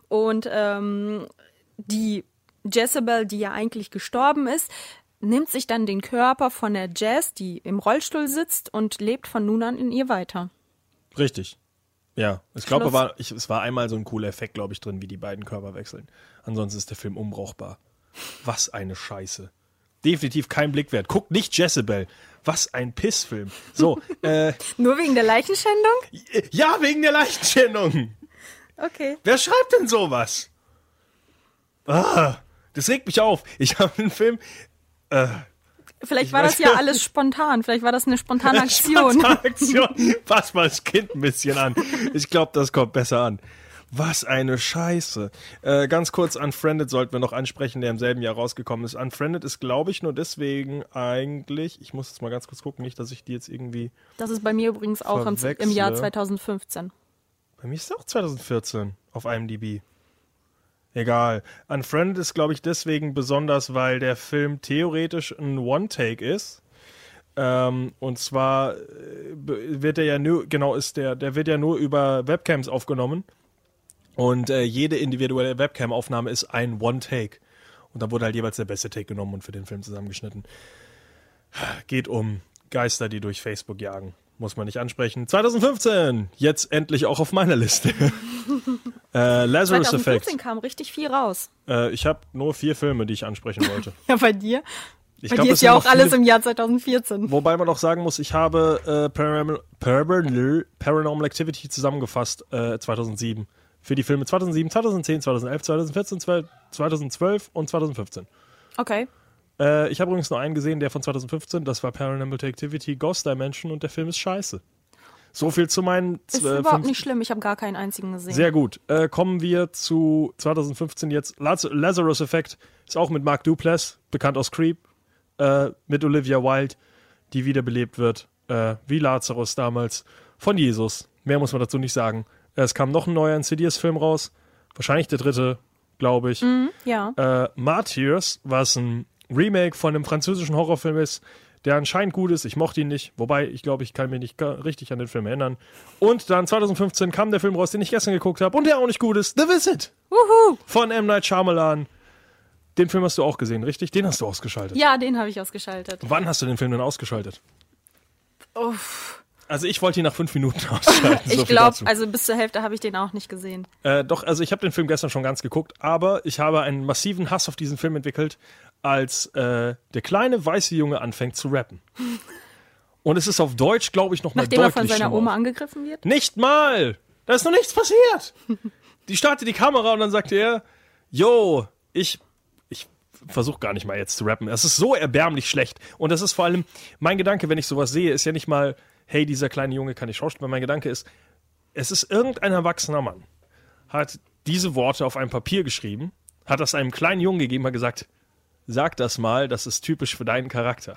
Und ähm, die Jezebel, die ja eigentlich gestorben ist, nimmt sich dann den Körper von der Jess, die im Rollstuhl sitzt und lebt von nun an in ihr weiter. Richtig. Ja, ich glaube, war, ich, es war einmal so ein cooler Effekt, glaube ich, drin, wie die beiden Körper wechseln. Ansonsten ist der Film unbrauchbar. Was eine Scheiße. Definitiv kein Blick wert. Guckt nicht Jezebel. Was ein Pissfilm. So, äh, Nur wegen der Leichenschändung? ja, wegen der Leichenschändung. Okay. Wer schreibt denn sowas? Ah, das regt mich auf. Ich habe einen Film. Vielleicht war das ja alles spontan. Vielleicht war das eine spontane Aktion. Aktion. Pass mal das Kind ein bisschen an. Ich glaube, das kommt besser an. Was eine Scheiße. Äh, ganz kurz, Unfriended sollten wir noch ansprechen, der im selben Jahr rausgekommen ist. Unfriended ist, glaube ich, nur deswegen eigentlich, ich muss jetzt mal ganz kurz gucken, nicht, dass ich die jetzt irgendwie. Das ist bei mir übrigens auch im, im Jahr 2015. Bei mir ist es auch 2014 auf IMDb. Egal. Unfriended ist, glaube ich, deswegen besonders, weil der Film theoretisch ein One-Take ist. Ähm, und zwar äh, wird er ja nur, genau, ist der, der wird ja nur über Webcams aufgenommen. Und äh, jede individuelle Webcam-Aufnahme ist ein One-Take. Und da wurde halt jeweils der beste Take genommen und für den Film zusammengeschnitten. Geht um Geister, die durch Facebook jagen. Muss man nicht ansprechen. 2015, jetzt endlich auch auf meiner Liste. äh, Lazarus 2015 Effect. kam richtig viel raus. Äh, ich habe nur vier Filme, die ich ansprechen wollte. ja, bei dir? Ich bei glaub, dir ist ja auch alles im Jahr 2014. Wobei man auch sagen muss, ich habe äh, Paranormal, Paranormal Activity zusammengefasst äh, 2007 für die Filme 2007, 2010, 2011, 2014, 2012 und 2015. Okay. Äh, ich habe übrigens nur einen gesehen, der von 2015, das war Paranormal Activity Ghost Dimension und der Film ist scheiße. So viel zu meinen. Ist äh, überhaupt nicht schlimm, ich habe gar keinen einzigen gesehen. Sehr gut. Äh, kommen wir zu 2015 jetzt. Lazarus Effect ist auch mit Mark Duplass, bekannt aus Creep, äh, mit Olivia Wilde, die wiederbelebt wird, äh, wie Lazarus damals, von Jesus. Mehr muss man dazu nicht sagen. Es kam noch ein neuer Insidious-Film raus. Wahrscheinlich der dritte, glaube ich. Mm, ja. Äh, Martyrs, was ein Remake von einem französischen Horrorfilm ist, der anscheinend gut ist. Ich mochte ihn nicht. Wobei, ich glaube, ich kann mich nicht richtig an den Film erinnern. Und dann 2015 kam der Film raus, den ich gestern geguckt habe und der auch nicht gut ist. The Visit. Wuhu. Von M. Night Shyamalan. Den Film hast du auch gesehen, richtig? Den hast du ausgeschaltet. Ja, den habe ich ausgeschaltet. Wann hast du den Film denn ausgeschaltet? Uff. Also ich wollte ihn nach fünf Minuten ausschalten. ich glaube, also bis zur Hälfte habe ich den auch nicht gesehen. Äh, doch, also ich habe den Film gestern schon ganz geguckt, aber ich habe einen massiven Hass auf diesen Film entwickelt, als äh, der kleine weiße Junge anfängt zu rappen. Und es ist auf Deutsch, glaube ich, noch mal Nachdem deutlich er von seiner schlimmer. Oma angegriffen wird? Nicht mal! Da ist noch nichts passiert! die startet die Kamera und dann sagt er, yo, ich ich versuche gar nicht mal jetzt zu rappen. Es ist so erbärmlich schlecht. Und das ist vor allem, mein Gedanke, wenn ich sowas sehe, ist ja nicht mal, hey, dieser kleine Junge kann nicht schauspielen. Mein Gedanke ist, es ist irgendein erwachsener Mann, hat diese Worte auf einem Papier geschrieben, hat das einem kleinen Jungen gegeben, hat gesagt, sag das mal, das ist typisch für deinen Charakter.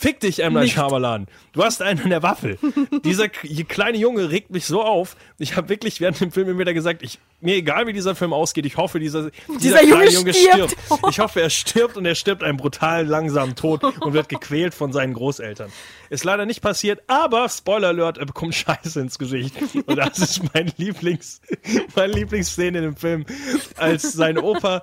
Fick dich. Night Shyamalan. Du hast einen an der Waffel. dieser kleine Junge regt mich so auf. Ich habe wirklich während dem Film immer wieder gesagt, ich, mir egal wie dieser Film ausgeht, ich hoffe, dieser, dieser, dieser kleine Junge Junge stirbt. stirbt. Ich hoffe, er stirbt und er stirbt einen brutalen, langsamen Tod und wird gequält von seinen Großeltern. Ist leider nicht passiert, aber Spoiler Alert, er bekommt Scheiße ins Gesicht. Und das ist mein Lieblings, meine Lieblingsszene in dem Film, als sein Opa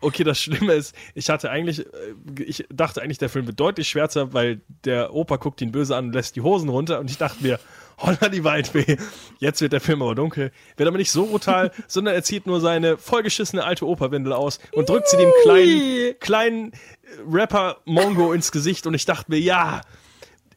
Okay, das Schlimme ist, ich hatte eigentlich, äh, ich dachte eigentlich, der Film wird deutlich schwärzer, weil der Opa guckt ihn böse an und lässt die Hosen runter und ich dachte mir, holla die Waldweh, jetzt wird der Film aber dunkel. Wird aber nicht so brutal, sondern er zieht nur seine vollgeschissene alte Operwindel aus und drückt sie dem kleinen, kleinen Rapper Mongo ins Gesicht und ich dachte mir, ja,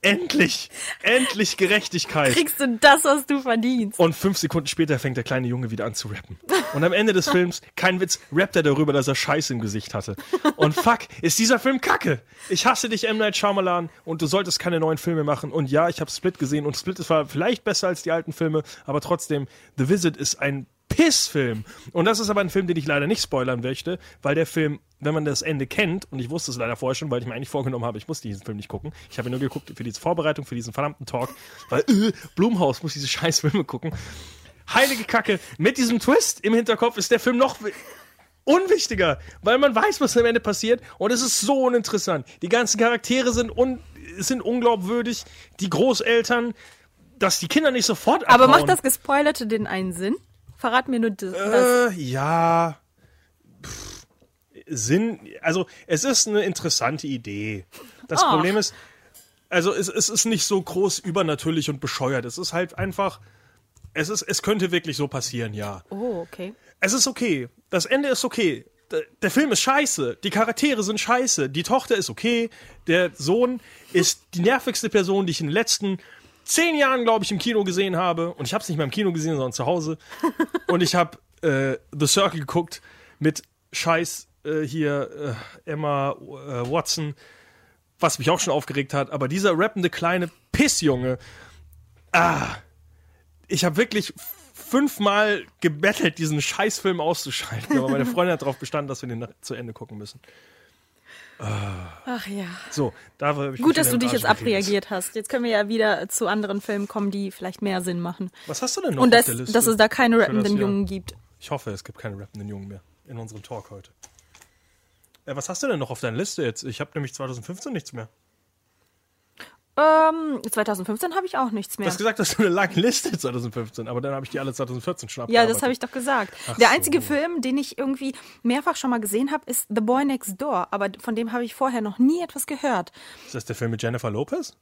Endlich! Endlich Gerechtigkeit! Kriegst du das, was du verdienst. Und fünf Sekunden später fängt der kleine Junge wieder an zu rappen. Und am Ende des Films, kein Witz, rappt er darüber, dass er Scheiße im Gesicht hatte. Und fuck, ist dieser Film kacke! Ich hasse dich, M. Night Shyamalan, und du solltest keine neuen Filme machen. Und ja, ich habe Split gesehen und Split war vielleicht besser als die alten Filme, aber trotzdem, The Visit ist ein Pissfilm. Und das ist aber ein Film, den ich leider nicht spoilern möchte, weil der Film, wenn man das Ende kennt, und ich wusste es leider vorher schon, weil ich mir eigentlich vorgenommen habe, ich muss diesen Film nicht gucken. Ich habe ihn nur geguckt für diese Vorbereitung, für diesen verdammten Talk, weil äh, Blumhaus muss diese scheiß Filme gucken. Heilige Kacke, mit diesem Twist im Hinterkopf ist der Film noch unwichtiger, weil man weiß, was am Ende passiert und es ist so uninteressant. Die ganzen Charaktere sind, un sind unglaubwürdig, die Großeltern, dass die Kinder nicht sofort abhauen. Aber macht das Gespoilerte denn einen Sinn? Verrat mir nur das. Äh, ja. Pff, Sinn, also es ist eine interessante Idee. Das Ach. Problem ist, also es, es ist nicht so groß übernatürlich und bescheuert. Es ist halt einfach, es ist, es könnte wirklich so passieren, ja. Oh, okay. Es ist okay. Das Ende ist okay. Der, der Film ist scheiße. Die Charaktere sind scheiße. Die Tochter ist okay. Der Sohn ist die nervigste Person, die ich in den letzten zehn Jahren, glaube ich, im Kino gesehen habe. Und ich habe es nicht mehr im Kino gesehen, sondern zu Hause. Und ich habe äh, The Circle geguckt mit Scheiß äh, hier äh, Emma äh, Watson, was mich auch schon aufgeregt hat. Aber dieser rappende kleine Pissjunge, ah, ich habe wirklich fünfmal gebettelt, diesen Scheißfilm auszuschalten, aber meine Freundin hat darauf bestanden, dass wir den zu Ende gucken müssen. Ach ja. So, da habe ich Gut, dass du dich jetzt abreagiert hast. Jetzt können wir ja wieder zu anderen Filmen kommen, die vielleicht mehr Sinn machen. Was hast du denn noch Und auf dass, der Liste? dass es da keine das rappenden? Jungen gibt. Ich hoffe, es gibt keine rappenden Jungen mehr in unserem Talk heute. Äh, was hast du denn noch auf deiner Liste jetzt? Ich habe nämlich 2015 nichts mehr. Ähm, 2015 habe ich auch nichts Du mehr. hast gesagt, dass du eine lange Liste 2015, aber dann habe ich die alle 2014 schon Ja, abgearbeitet. das habe ich doch gesagt. Ach Der so. einzige Film, den ich irgendwie mehrfach schon mal gesehen habe, ist The Boy Next Door. Aber von dem habe ich vorher noch nie etwas gehört. Ist das der Film mit Jennifer Lopez?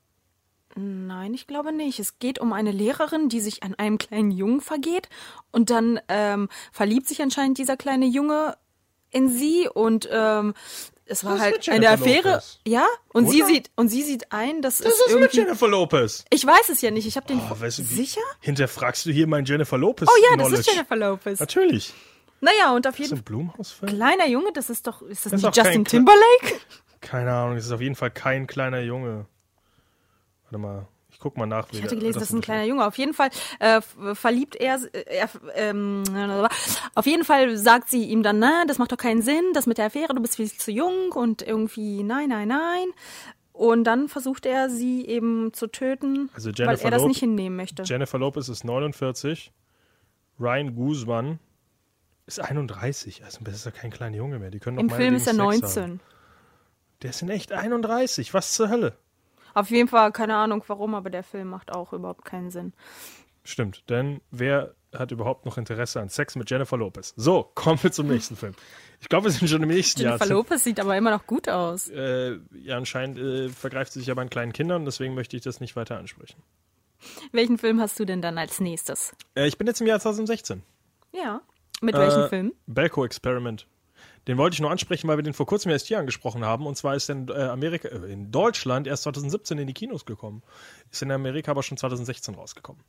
Nein, ich glaube nicht. Es geht um eine Lehrerin, die sich an einem kleinen Jungen vergeht. Und dann ähm, verliebt sich anscheinend dieser kleine Junge in sie. Und ähm, es war Das halt mit eine Affäre. Lopez. Ja, und sie Oder? sieht und sie sieht ein, dass Das es ist mit irgendwie. Jennifer Lopez. Ich weiß es ja nicht. Ich habe den. Oh, weißt du, sicher? Hinterfragst du hier mein Jennifer Lopez? Oh ja, das Knowledge? ist Jennifer Lopez. Natürlich. Naja, und auf das jeden ein Blumhaus-Film? Kleiner Junge, das ist doch, ist das, Das nicht kein Justin Timberlake? Keine Ahnung, es ist auf jeden Fall kein kleiner Junge. Warte mal, ich guck mal nach. Ich hatte gelesen, das ist ein kleiner Junge. Auf jeden Fall äh, verliebt er, äh, er ähm, auf jeden Fall sagt sie ihm dann, na, das macht doch keinen Sinn, das mit der Affäre, du bist viel zu jung und irgendwie, nein, nein, nein. Und dann versucht er, sie eben zu töten, Also weil er das Lop- nicht hinnehmen möchte. Jennifer Lopez ist 49. Ryan Guzman ist 31. Also das ist ja kein kleiner Junge mehr. Die können doch Im Film ist er meinetwegen Sex 19. Haben. Der ist in echt 31. Was zur Hölle? Auf jeden Fall, keine Ahnung warum, aber der Film macht auch überhaupt keinen Sinn. Stimmt, denn wer hat überhaupt noch Interesse an Sex mit Jennifer Lopez? So, kommen wir zum nächsten Film. Ich glaube, wir sind schon im nächsten Jennifer Jahr. Lopez sieht aber immer noch gut aus. Äh, ja, anscheinend äh, vergreift sie sich aber an kleinen Kindern, deswegen möchte ich das nicht weiter ansprechen. Welchen Film hast du denn dann als nächstes? Äh, ich bin jetzt im Jahr 2016. Ja. Mit welchem Äh, Film? Belko Experiment. Den wollte ich nur ansprechen, weil wir den vor kurzem erst hier angesprochen haben. Und zwar ist in, äh, Amerika, äh, in Deutschland erst 2017 in die Kinos gekommen. Ist in Amerika aber schon 2016 rausgekommen.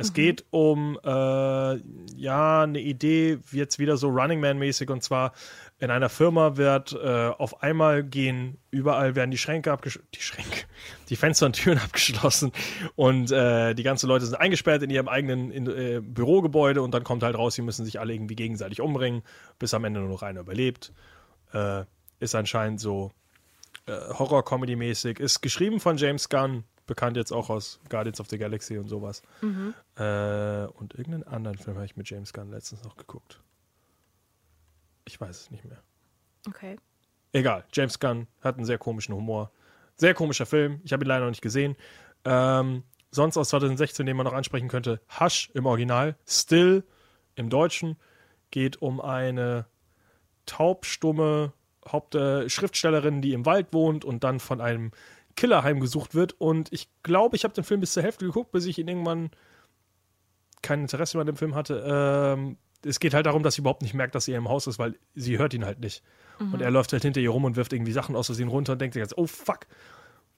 Es geht um äh, ja eine Idee, jetzt wieder so Running Man-mäßig. Und zwar in einer Firma wird äh, auf einmal gehen, überall werden die Schränke abgeschlossen, die Schränke, die Fenster und Türen abgeschlossen und äh, die ganzen Leute sind eingesperrt in ihrem eigenen in, äh, Bürogebäude und dann kommt halt raus, sie müssen sich alle irgendwie gegenseitig umbringen, bis am Ende nur noch einer überlebt. Äh, ist anscheinend so äh, Horror-Comedy-mäßig. Ist geschrieben von James Gunn, bekannt jetzt auch aus Guardians of the Galaxy und sowas. Äh, und irgendeinen anderen Film habe ich mit James Gunn letztens noch geguckt. Ich weiß es nicht mehr. Okay. Egal, James Gunn hat einen sehr komischen Humor. Sehr komischer Film. Ich habe ihn leider noch nicht gesehen. Ähm, sonst aus 2016, den man noch ansprechen könnte, Hush im Original, Still im Deutschen, geht um eine taubstumme Haupt äh, Schriftstellerin, die im Wald wohnt und dann von einem Killer heimgesucht wird. Und ich glaube, ich habe den Film bis zur Hälfte geguckt, bis ich ihn irgendwann kein Interesse mehr an dem Film hatte. Ähm, es geht halt darum, dass sie überhaupt nicht merkt, dass er im Haus ist, weil sie hört ihn halt nicht. Und er läuft halt hinter ihr rum und wirft irgendwie Sachen aus Versehen runter und denkt sich jetzt, oh fuck.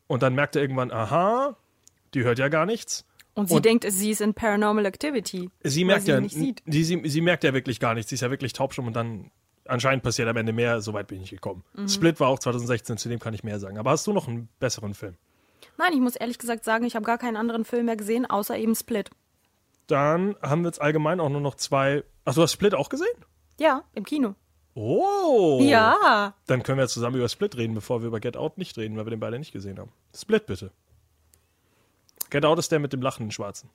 Und dann merkt er irgendwann, aha, die hört ja gar nichts. Und sie Und- denkt, sie ist in Paranormal Activity. Sie merkt sie ja. Sie, sie, sie merkt ja wirklich gar nichts. Sie ist ja wirklich taubstumm und dann anscheinend passiert am Ende mehr. Soweit bin ich gekommen. Mhm. Split war auch 2016, zu dem kann ich mehr sagen. Aber hast du noch einen besseren Film? Nein, ich muss ehrlich gesagt sagen, ich habe gar keinen anderen Film mehr gesehen, außer eben Split. Dann haben wir jetzt allgemein auch nur noch zwei. Ach, du hast Split auch gesehen? Ja, im Kino. Oh. Ja. Dann können wir jetzt zusammen über Split reden, bevor wir über Get Out nicht reden, weil wir den beide nicht gesehen haben. Split bitte. Get Out ist der mit dem lachenden Schwarzen.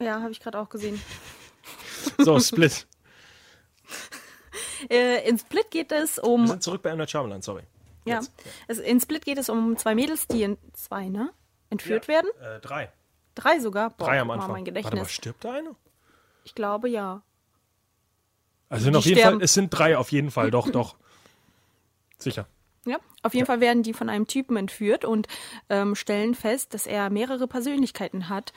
Ja, habe ich gerade auch gesehen. So, Split. Äh, in Split geht es Wir um. sind zurück bei Emma Chamberlain, sorry. Ja. Jetzt. Es, in Split geht es um zwei Mädels, die in zwei, ne? Entführt Ja. werden. Äh, drei. Drei sogar. Boah, Drei am Anfang. mein Warte mal, Gedächtnis. stirbt da einer? Ich glaube ja. Also sind auf jeden sterben. Fall, es sind drei auf jeden Fall, doch, doch. Sicher. Ja, auf jeden Fall werden die von einem Typen entführt und ähm, stellen fest, dass er mehrere Persönlichkeiten hat.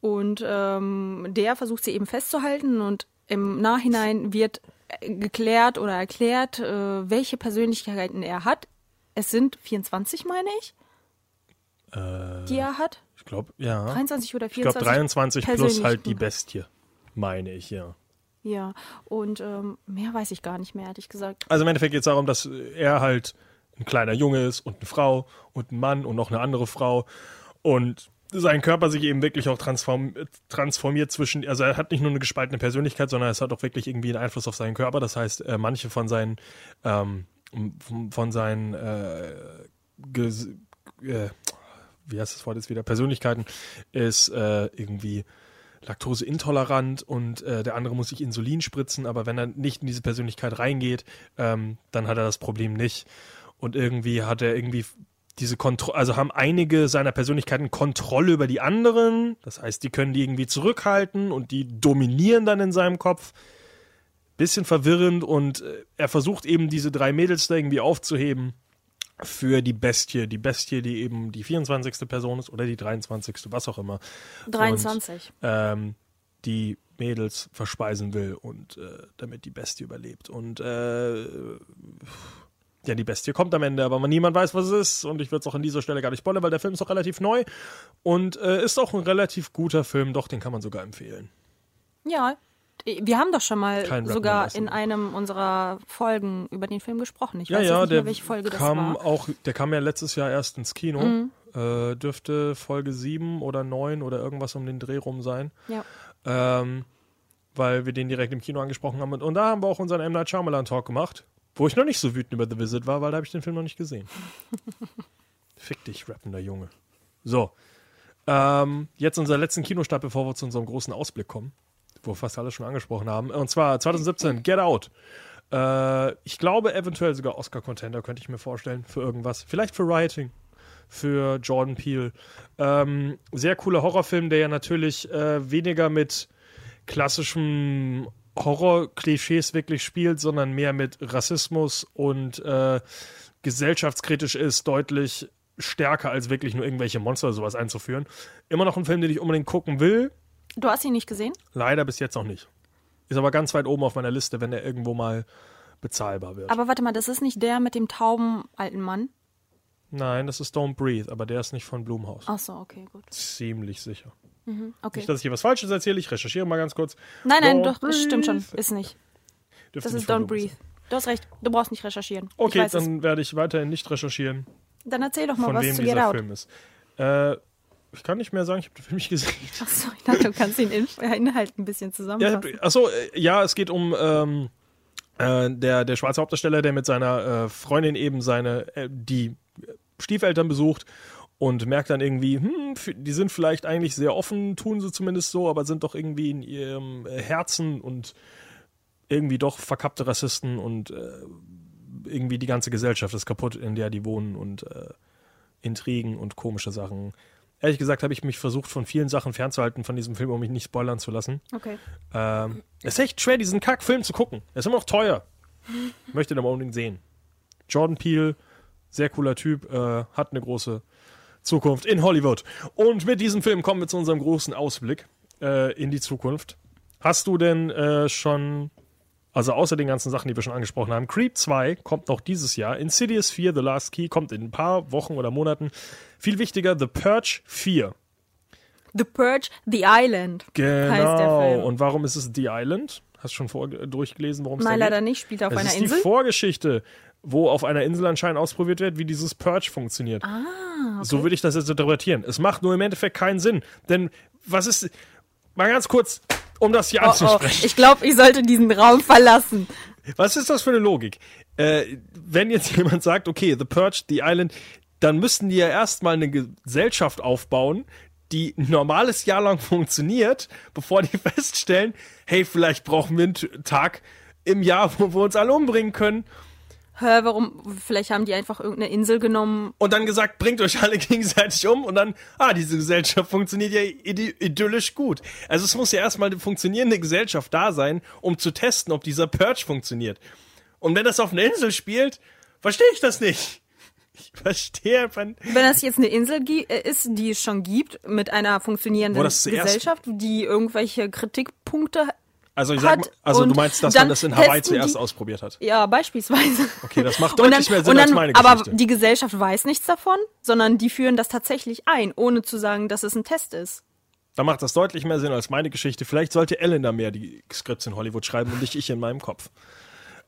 Und ähm, der versucht sie eben festzuhalten und im Nachhinein wird geklärt oder erklärt, äh, welche Persönlichkeiten er hat. Es sind 24, meine ich, Äh, die er hat. ich glaube, ja. 23 oder Ich glaube 24. 23 plus halt die Bestie, meine ich, ja. Ja, und ähm, mehr weiß ich gar nicht mehr, ehrlich gesagt. Also im Endeffekt geht es darum, dass er halt ein kleiner Junge ist und eine Frau und ein Mann und noch eine andere Frau. Und sein Körper sich eben wirklich auch transform transformiert zwischen, also er hat nicht nur eine gespaltene Persönlichkeit, sondern es hat auch wirklich irgendwie einen Einfluss auf seinen Körper. Das heißt, äh, manche von seinen, ähm, von seinen, äh, ges- äh, wie heißt das Wort jetzt wieder, Persönlichkeiten, ist äh, irgendwie laktoseintolerant und äh, der andere muss sich Insulin spritzen, aber wenn er nicht in diese Persönlichkeit reingeht, ähm, dann hat er das Problem nicht. Und irgendwie hat er irgendwie diese Kontrolle, also haben einige seiner Persönlichkeiten Kontrolle über die anderen. Das heißt, die können die irgendwie zurückhalten und die dominieren dann in seinem Kopf. Bisschen verwirrend und äh, er versucht eben diese drei Mädels da irgendwie aufzuheben für die Bestie. Die Bestie, die eben die 24. Person ist oder die 23. was auch immer. 23. Und, ähm, die Mädels verspeisen will und äh, damit die Bestie überlebt. Und äh, ja, die Bestie kommt am Ende, aber man, niemand weiß, was es ist. Und ich würde es auch an dieser Stelle gar nicht spoilern, weil der Film ist auch relativ neu und äh, ist auch ein relativ guter Film. Doch, den kann man sogar empfehlen. Ja, wir haben doch schon mal Kein sogar in einem unserer Folgen über den Film gesprochen. Ich Ja, weiß ja, nicht der mehr, welche Folge das kam war. Mhm. auch, der kam ja letztes Jahr erst ins Kino. Äh, dürfte Folge 7 oder 9 oder irgendwas um den Dreh rum sein. Ja. ähm, weil wir den direkt im Kino angesprochen haben. Und, und da haben wir auch unseren M. Night Shyamalan Talk gemacht, wo ich noch nicht so wütend über The Visit war, weil da habe ich den Film noch nicht gesehen. Fick dich, rappender Junge. So, ähm, jetzt unser letzten Kinostart, bevor wir zu unserem großen Ausblick kommen, wo fast alles schon angesprochen haben. Und zwar 2017, Get Out. Äh, ich glaube eventuell sogar Oscar-Contender, könnte ich mir vorstellen, für irgendwas. Vielleicht für Writing für Jordan Peele. Ähm, sehr cooler Horrorfilm, der ja natürlich äh, weniger mit klassischen Horror-Klischees wirklich spielt, sondern mehr mit Rassismus und äh, gesellschaftskritisch ist, deutlich stärker als wirklich nur irgendwelche Monster oder sowas einzuführen. Immer noch ein Film, den ich unbedingt gucken will, Du hast ihn nicht gesehen? leider bis jetzt noch nicht. Ist aber ganz weit oben auf meiner Liste, wenn er irgendwo mal bezahlbar wird. Aber warte mal, das ist nicht der mit dem tauben alten Mann? Nein, das ist Don't Breathe, aber der ist nicht von Blumhaus. Ach so, okay, gut. Ziemlich sicher. Okay. Nicht, dass ich hier was Falsches erzähle, ich recherchiere mal ganz kurz. Nein, nein, Don't doch, das stimmt schon. breathe. Ist nicht. Dürfte Das nicht ist Don't Breathe. Du hast recht, du brauchst nicht recherchieren. Okay, dann werde ich weiterhin nicht recherchieren, es. Dann erzähl doch mal von was wem zu Get dieser Out. Film ist. Äh, ich kann nicht mehr sagen, ich habe den Film nicht gesehen. Achso, ich dachte, du kannst den In Inhalt ein bisschen Ja, zusammenfassen. achso, äh, ja, es geht um ähm, äh, der, der schwarze Hauptdarsteller, der mit seiner äh, Freundin eben seine, äh, die Stiefeltern besucht und merkt dann irgendwie, hm, die sind vielleicht eigentlich sehr offen, tun sie zumindest so, aber sind doch irgendwie in ihrem äh, Herzen und irgendwie doch verkappte Rassisten und äh, irgendwie die ganze Gesellschaft ist kaputt, in der die wohnen und äh, Intrigen und komische Sachen. Ehrlich gesagt habe ich mich versucht, von vielen Sachen fernzuhalten von diesem Film, um mich nicht spoilern zu lassen. Okay. Ähm, es ist echt schwer, diesen Kackfilm zu gucken. Er ist immer noch teuer. Möchte den aber unbedingt sehen. Jordan Peele, sehr cooler Typ, äh, hat eine große Zukunft in Hollywood. Und mit diesem Film kommen wir zu unserem großen Ausblick äh, in die Zukunft. Hast du denn äh, schon, also außer den ganzen Sachen, die wir schon angesprochen haben, Creep 2 kommt noch dieses Jahr, Insidious 4, The Last Key kommt in ein paar Wochen oder Monaten. Viel wichtiger, The Purge 4. The Purge, The Island Genau. Und warum ist es The Island? Hast du schon vor, durchgelesen, worum es da Nein, geht? leider nicht. Spielt er auf Es einer ist Insel? die Vorgeschichte, wo auf einer Insel anscheinend ausprobiert wird, wie dieses Purge funktioniert. Ah, So würde ich das jetzt interpretieren. Es macht nur im Endeffekt keinen Sinn. Denn was ist. Mal ganz kurz, um das hier Oh, oh, anzusprechen. ich glaube, ich sollte diesen Raum verlassen. Was ist das für eine Logik? Äh, wenn jetzt jemand sagt, okay, The Purge, The Island, dann müssten die ja erstmal eine Gesellschaft aufbauen, die ein normales Jahr lang funktioniert, bevor die feststellen, hey, vielleicht brauchen wir einen Tag im Jahr, wo wir uns alle umbringen können. Hä, warum? Vielleicht haben die einfach irgendeine Insel genommen. Und dann gesagt, bringt euch alle gegenseitig um und dann, ah, diese Gesellschaft funktioniert ja idyllisch gut. Also es muss ja erstmal eine funktionierende Gesellschaft da sein, um zu testen, ob dieser Purge funktioniert. Und wenn das auf einer Insel spielt, verstehe ich das nicht. Ich verstehe. Wenn das jetzt eine Insel äh, ist, die es schon gibt, mit einer funktionierenden Gesellschaft, die irgendwelche Kritikpunkte, Also ich sag, mal- also du meinst, dass dann man das in Hawaii zuerst die- ausprobiert hat. ja, beispielsweise. Okay, das macht deutlich mehr Sinn und als meine Aber Geschichte. die Gesellschaft weiß nichts davon, sondern die führen das tatsächlich ein, ohne zu sagen, dass es ein Test ist. Da macht das deutlich mehr Sinn als meine Geschichte. Vielleicht sollte Ellen da mehr die Skripts in Hollywood schreiben und nicht ich in meinem Kopf.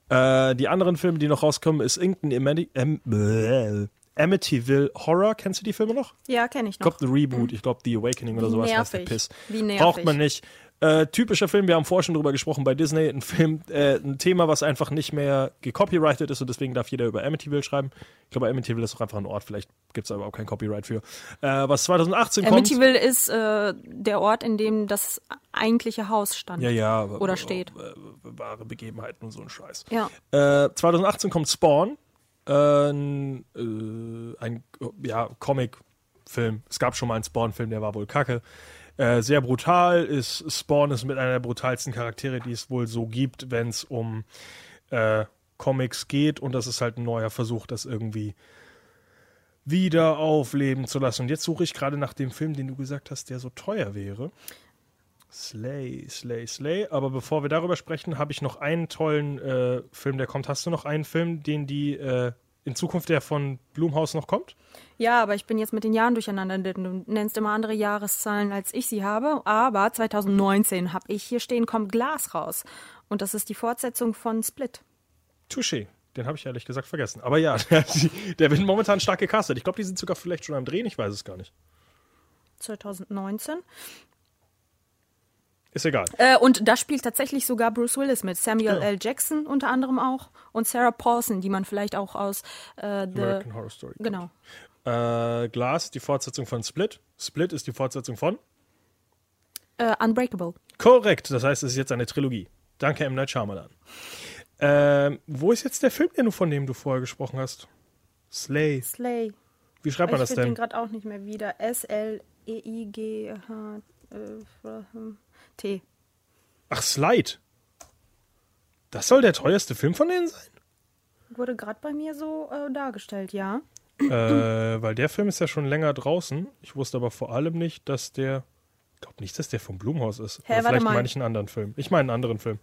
Äh, die anderen Filme, die noch rauskommen, ist Inkton em, bläh, Amityville Horror. Kennst du die Filme noch? Ja, kenne ich Ich noch. glaube, The Reboot, ich glaube, The Awakening oder Wie sowas nervig. Piss. Wie nervig. Braucht man nicht. Äh, typischer Film, wir haben vorher schon drüber gesprochen bei Disney, ein Film, äh, ein Thema, was einfach nicht mehr gecopyrighted ist und deswegen darf jeder über Amityville schreiben. Ich glaube, Amityville ist auch einfach ein Ort, vielleicht gibt es aber auch kein Copyright für. Äh, was 2018 kommt. Amityville ist äh, der Ort, in dem das eigentliche Haus stand. Ja, ja. aber- Oder steht. äh, Wahre Begebenheiten und so ein Scheiß. Ja. Äh, 2018 kommt Spawn. Ein ein ja, Comic-Film. Es gab schon mal einen Spawn-Film, der war wohl kacke. Äh, sehr brutal ist Spawn ist mit einer der brutalsten Charaktere, die es wohl so gibt, wenn es um äh, Comics geht und das ist halt ein neuer Versuch, das irgendwie wieder aufleben zu lassen. Und jetzt suche ich gerade nach dem Film, den du gesagt hast, der so teuer wäre. Slay, Slay, Slay. Aber bevor wir darüber sprechen, habe ich noch einen tollen äh, Film, der kommt. Hast du noch einen Film, den die äh, in Zukunft, der von Blumhaus noch kommt? Ja, aber ich bin jetzt mit den Jahren durcheinander, du nennst immer andere Jahreszahlen, als ich sie habe. Aber 2019 habe ich hier stehen, kommt Glas raus. Und das ist die Fortsetzung von Split. Touché. Den habe ich ehrlich gesagt vergessen. Aber ja, der, der wird momentan stark gecastet. Ich glaube, die sind sogar vielleicht schon am Drehen, ich weiß es gar nicht. 2019. Ist egal. Äh, und da spielt tatsächlich sogar Bruce Willis mit. Samuel Ja. L. Jackson unter anderem auch. Und Sarah Paulson, die man vielleicht auch aus äh, The. American Horror Story. Genau. Äh, Glass die Fortsetzung von Split. Split ist die Fortsetzung von? Äh, Unbreakable. Korrekt. Das heißt, es ist jetzt eine Trilogie. Danke, M. Night Shyamalan. Ähm, wo ist jetzt der Film, den du, von dem du vorher gesprochen hast? Slay. Slay. Wie schreibt man ich das finde den denn? gerade auch nicht mehr wieder. E S-L-E-I-G-H-T. Ach, Slide. Das soll der teuerste Film von denen sein? Wurde gerade bei mir so äh, dargestellt, ja. äh, weil der Film ist ja schon länger draußen. Ich wusste aber vor allem nicht, dass der. Ich glaube nicht, dass der vom Blumhaus ist. Hä, Oder vielleicht meine ich einen anderen Film. Ich meine einen anderen Film.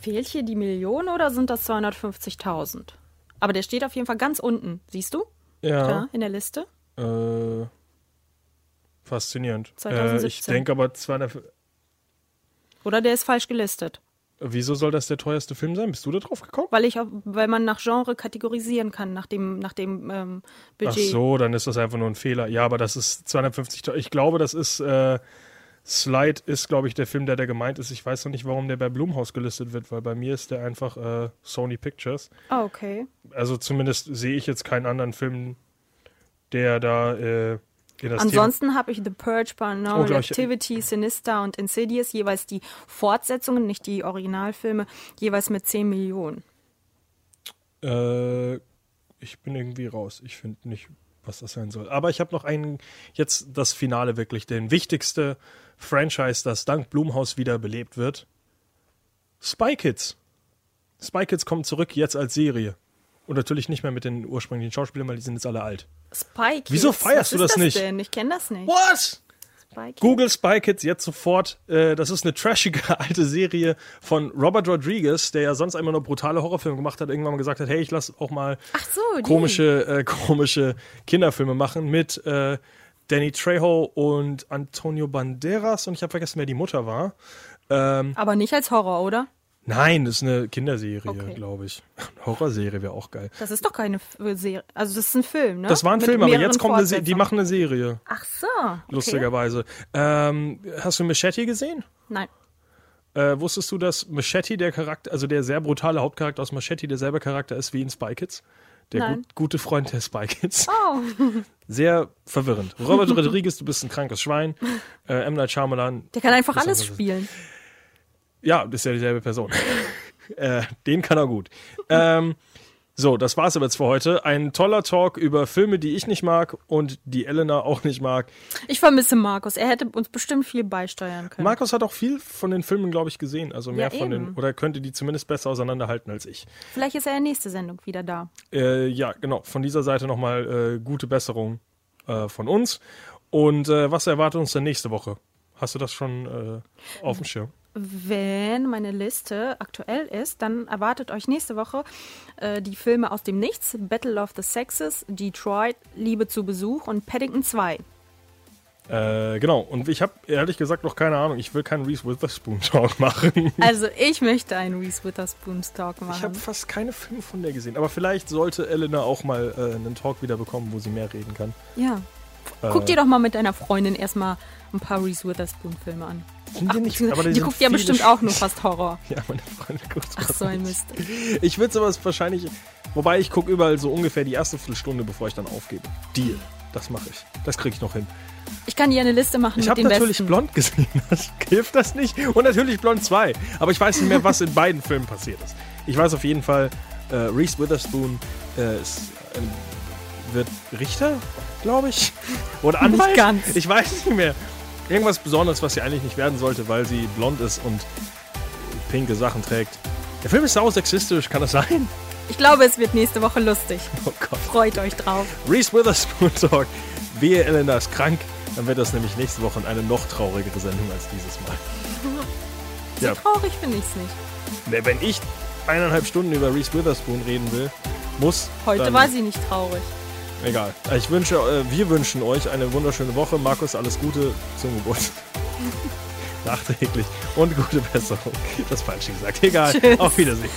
Fehlt hier die Million oder sind das 250.000? Aber der steht auf jeden Fall ganz unten. Siehst du? Ja. Da in der Liste. Äh, faszinierend. Äh, 2017. ich denke aber, 200, Oder der ist falsch gelistet. wieso soll das der teuerste Film sein? Bist du da drauf gekommen? Weil ich, weil man nach Genre kategorisieren kann, nach dem, nach dem ähm, Ach Budget. so, dann ist das einfach nur ein Fehler. Ja, aber das ist 250. Ich glaube, das ist. Äh, Slide ist, glaube ich, der Film, der da gemeint ist. Ich weiß noch nicht, warum der bei Blumhaus gelistet wird, weil bei mir ist der einfach äh, Sony Pictures. Ah, okay. Also zumindest sehe ich jetzt keinen anderen Film, der da äh, Ansonsten habe ich The Purge, Oh, Paranormal ich- Activity, Sinister und Insidious, jeweils die Fortsetzungen, nicht die Originalfilme, jeweils mit 10 Millionen. Äh, ich bin irgendwie raus. Ich finde nicht, was das sein soll. Aber ich habe noch einen, jetzt das Finale wirklich, den wichtigste Franchise, das dank Blumhaus wieder belebt wird. Spy Kids. Spy Kids kommt zurück jetzt als Serie. Und natürlich nicht mehr mit den ursprünglichen Schauspielern, weil die sind jetzt alle alt. Spy Kids. Wieso feierst Was du ist das nicht? Denn? Ich kenne das nicht. What? Spy. Google Spy Kids jetzt sofort. Äh, das ist eine trashige alte Serie von Robert Rodriguez, der ja sonst immer nur brutale Horrorfilme gemacht hat. Irgendwann mal gesagt hat, hey, ich lass auch mal so, komische, äh, komische Kinderfilme machen mit äh, Danny Trejo und Antonio Banderas und ich habe vergessen, wer die Mutter war. Ähm, Aber nicht als Horror, oder? Nein, das ist eine Kinderserie, Okay. glaube ich. Horrorserie wäre auch geil. Das ist doch keine äh, Serie. Also das ist ein Film, ne? Das war ein Mit Film, aber jetzt kommt eine Se die machen eine Serie, Ach so. Okay. lustigerweise. Ähm, hast du Machete gesehen? Nein. Äh, wusstest du, dass Machete der Charakter, also der sehr brutale Hauptcharakter aus Machete derselbe Charakter ist wie in Spy Kids? Der Nein. gut, gute Freund der Spy Kids. Oh. Sehr verwirrend. Robert Rodriguez, du bist ein krankes Schwein. Äh, M. Night Shyamalan, Der kann einfach Ist alles spielen. Ja, das ist ja dieselbe Person. äh, den kann er gut. Ähm, so, das war's aber jetzt für heute. Ein toller Talk über Filme, die ich nicht mag und die Elena auch nicht mag. Ich vermisse Markus. Er hätte uns bestimmt viel beisteuern können. Markus hat auch viel von den Filmen, glaube ich, gesehen. Also mehr Ja, von den, oder könnte die zumindest besser auseinanderhalten als ich. Vielleicht ist er in der nächsten Sendung wieder da. Äh, ja, genau. Von dieser Seite nochmal äh, gute Besserung äh, von uns. Und äh, was erwartet uns denn nächste Woche? Hast du das schon äh, auf dem Schirm? Wenn meine Liste aktuell ist, dann erwartet euch nächste Woche äh, die Filme aus dem Nichts, Battle of the Sexes, Detroit, Liebe zu Besuch und Paddington 2. Äh, genau, und ich habe ehrlich gesagt noch keine Ahnung. Ich will keinen Reese Witherspoon Talk machen. Also ich möchte einen Reese Witherspoon Talk machen. Ich habe fast keine Filme von der gesehen. Aber vielleicht sollte Elena auch mal äh, einen Talk wieder bekommen, wo sie mehr reden kann. Ja. Guck dir doch mal mit deiner Freundin erstmal ein paar Reese Witherspoon Filme an. Sind die, nicht, aber die, die guckt ja bestimmt auch nur fast Horror. ja, meine Freundin guckt Ach so ein Mist. Ich würde sowas wahrscheinlich. Wobei ich gucke überall so ungefähr die erste Viertelstunde, bevor ich dann aufgebe. Deal. Das mache ich. Das kriege ich noch hin. Ich kann dir eine Liste machen Ich habe den natürlich besten. Blond gesehen. Das hilft das nicht. Und natürlich Blond 2. Aber ich weiß nicht mehr, was in beiden Filmen passiert ist. Ich weiß auf jeden Fall, äh, Reese Witherspoon äh, ist, äh, wird Richter, glaube ich. Oder Nicht Anwalt. ganz. Ich weiß nicht mehr. Irgendwas Besonderes, was sie eigentlich nicht werden sollte, weil sie blond ist und pinke Sachen trägt. Der Film ist sau sexistisch, kann das sein? Ich glaube, es wird nächste Woche lustig. Oh Gott. Freut euch drauf. Reese Witherspoon Talk. Wehe, Elena ist krank. Dann wird das nämlich nächste Woche eine noch traurigere Sendung als dieses Mal. So Ja. traurig finde ich es nicht. Ne, wenn ich eineinhalb Stunden über Reese Witherspoon reden will, muss. Heute war sie nicht traurig. Egal. Ich wünsche, äh, wir wünschen euch eine wunderschöne Woche. Markus, alles Gute zum Geburtstag. Nachträglich. Und gute Besserung. Das falsche gesagt. Egal. Tschüss. Auf Wiedersehen.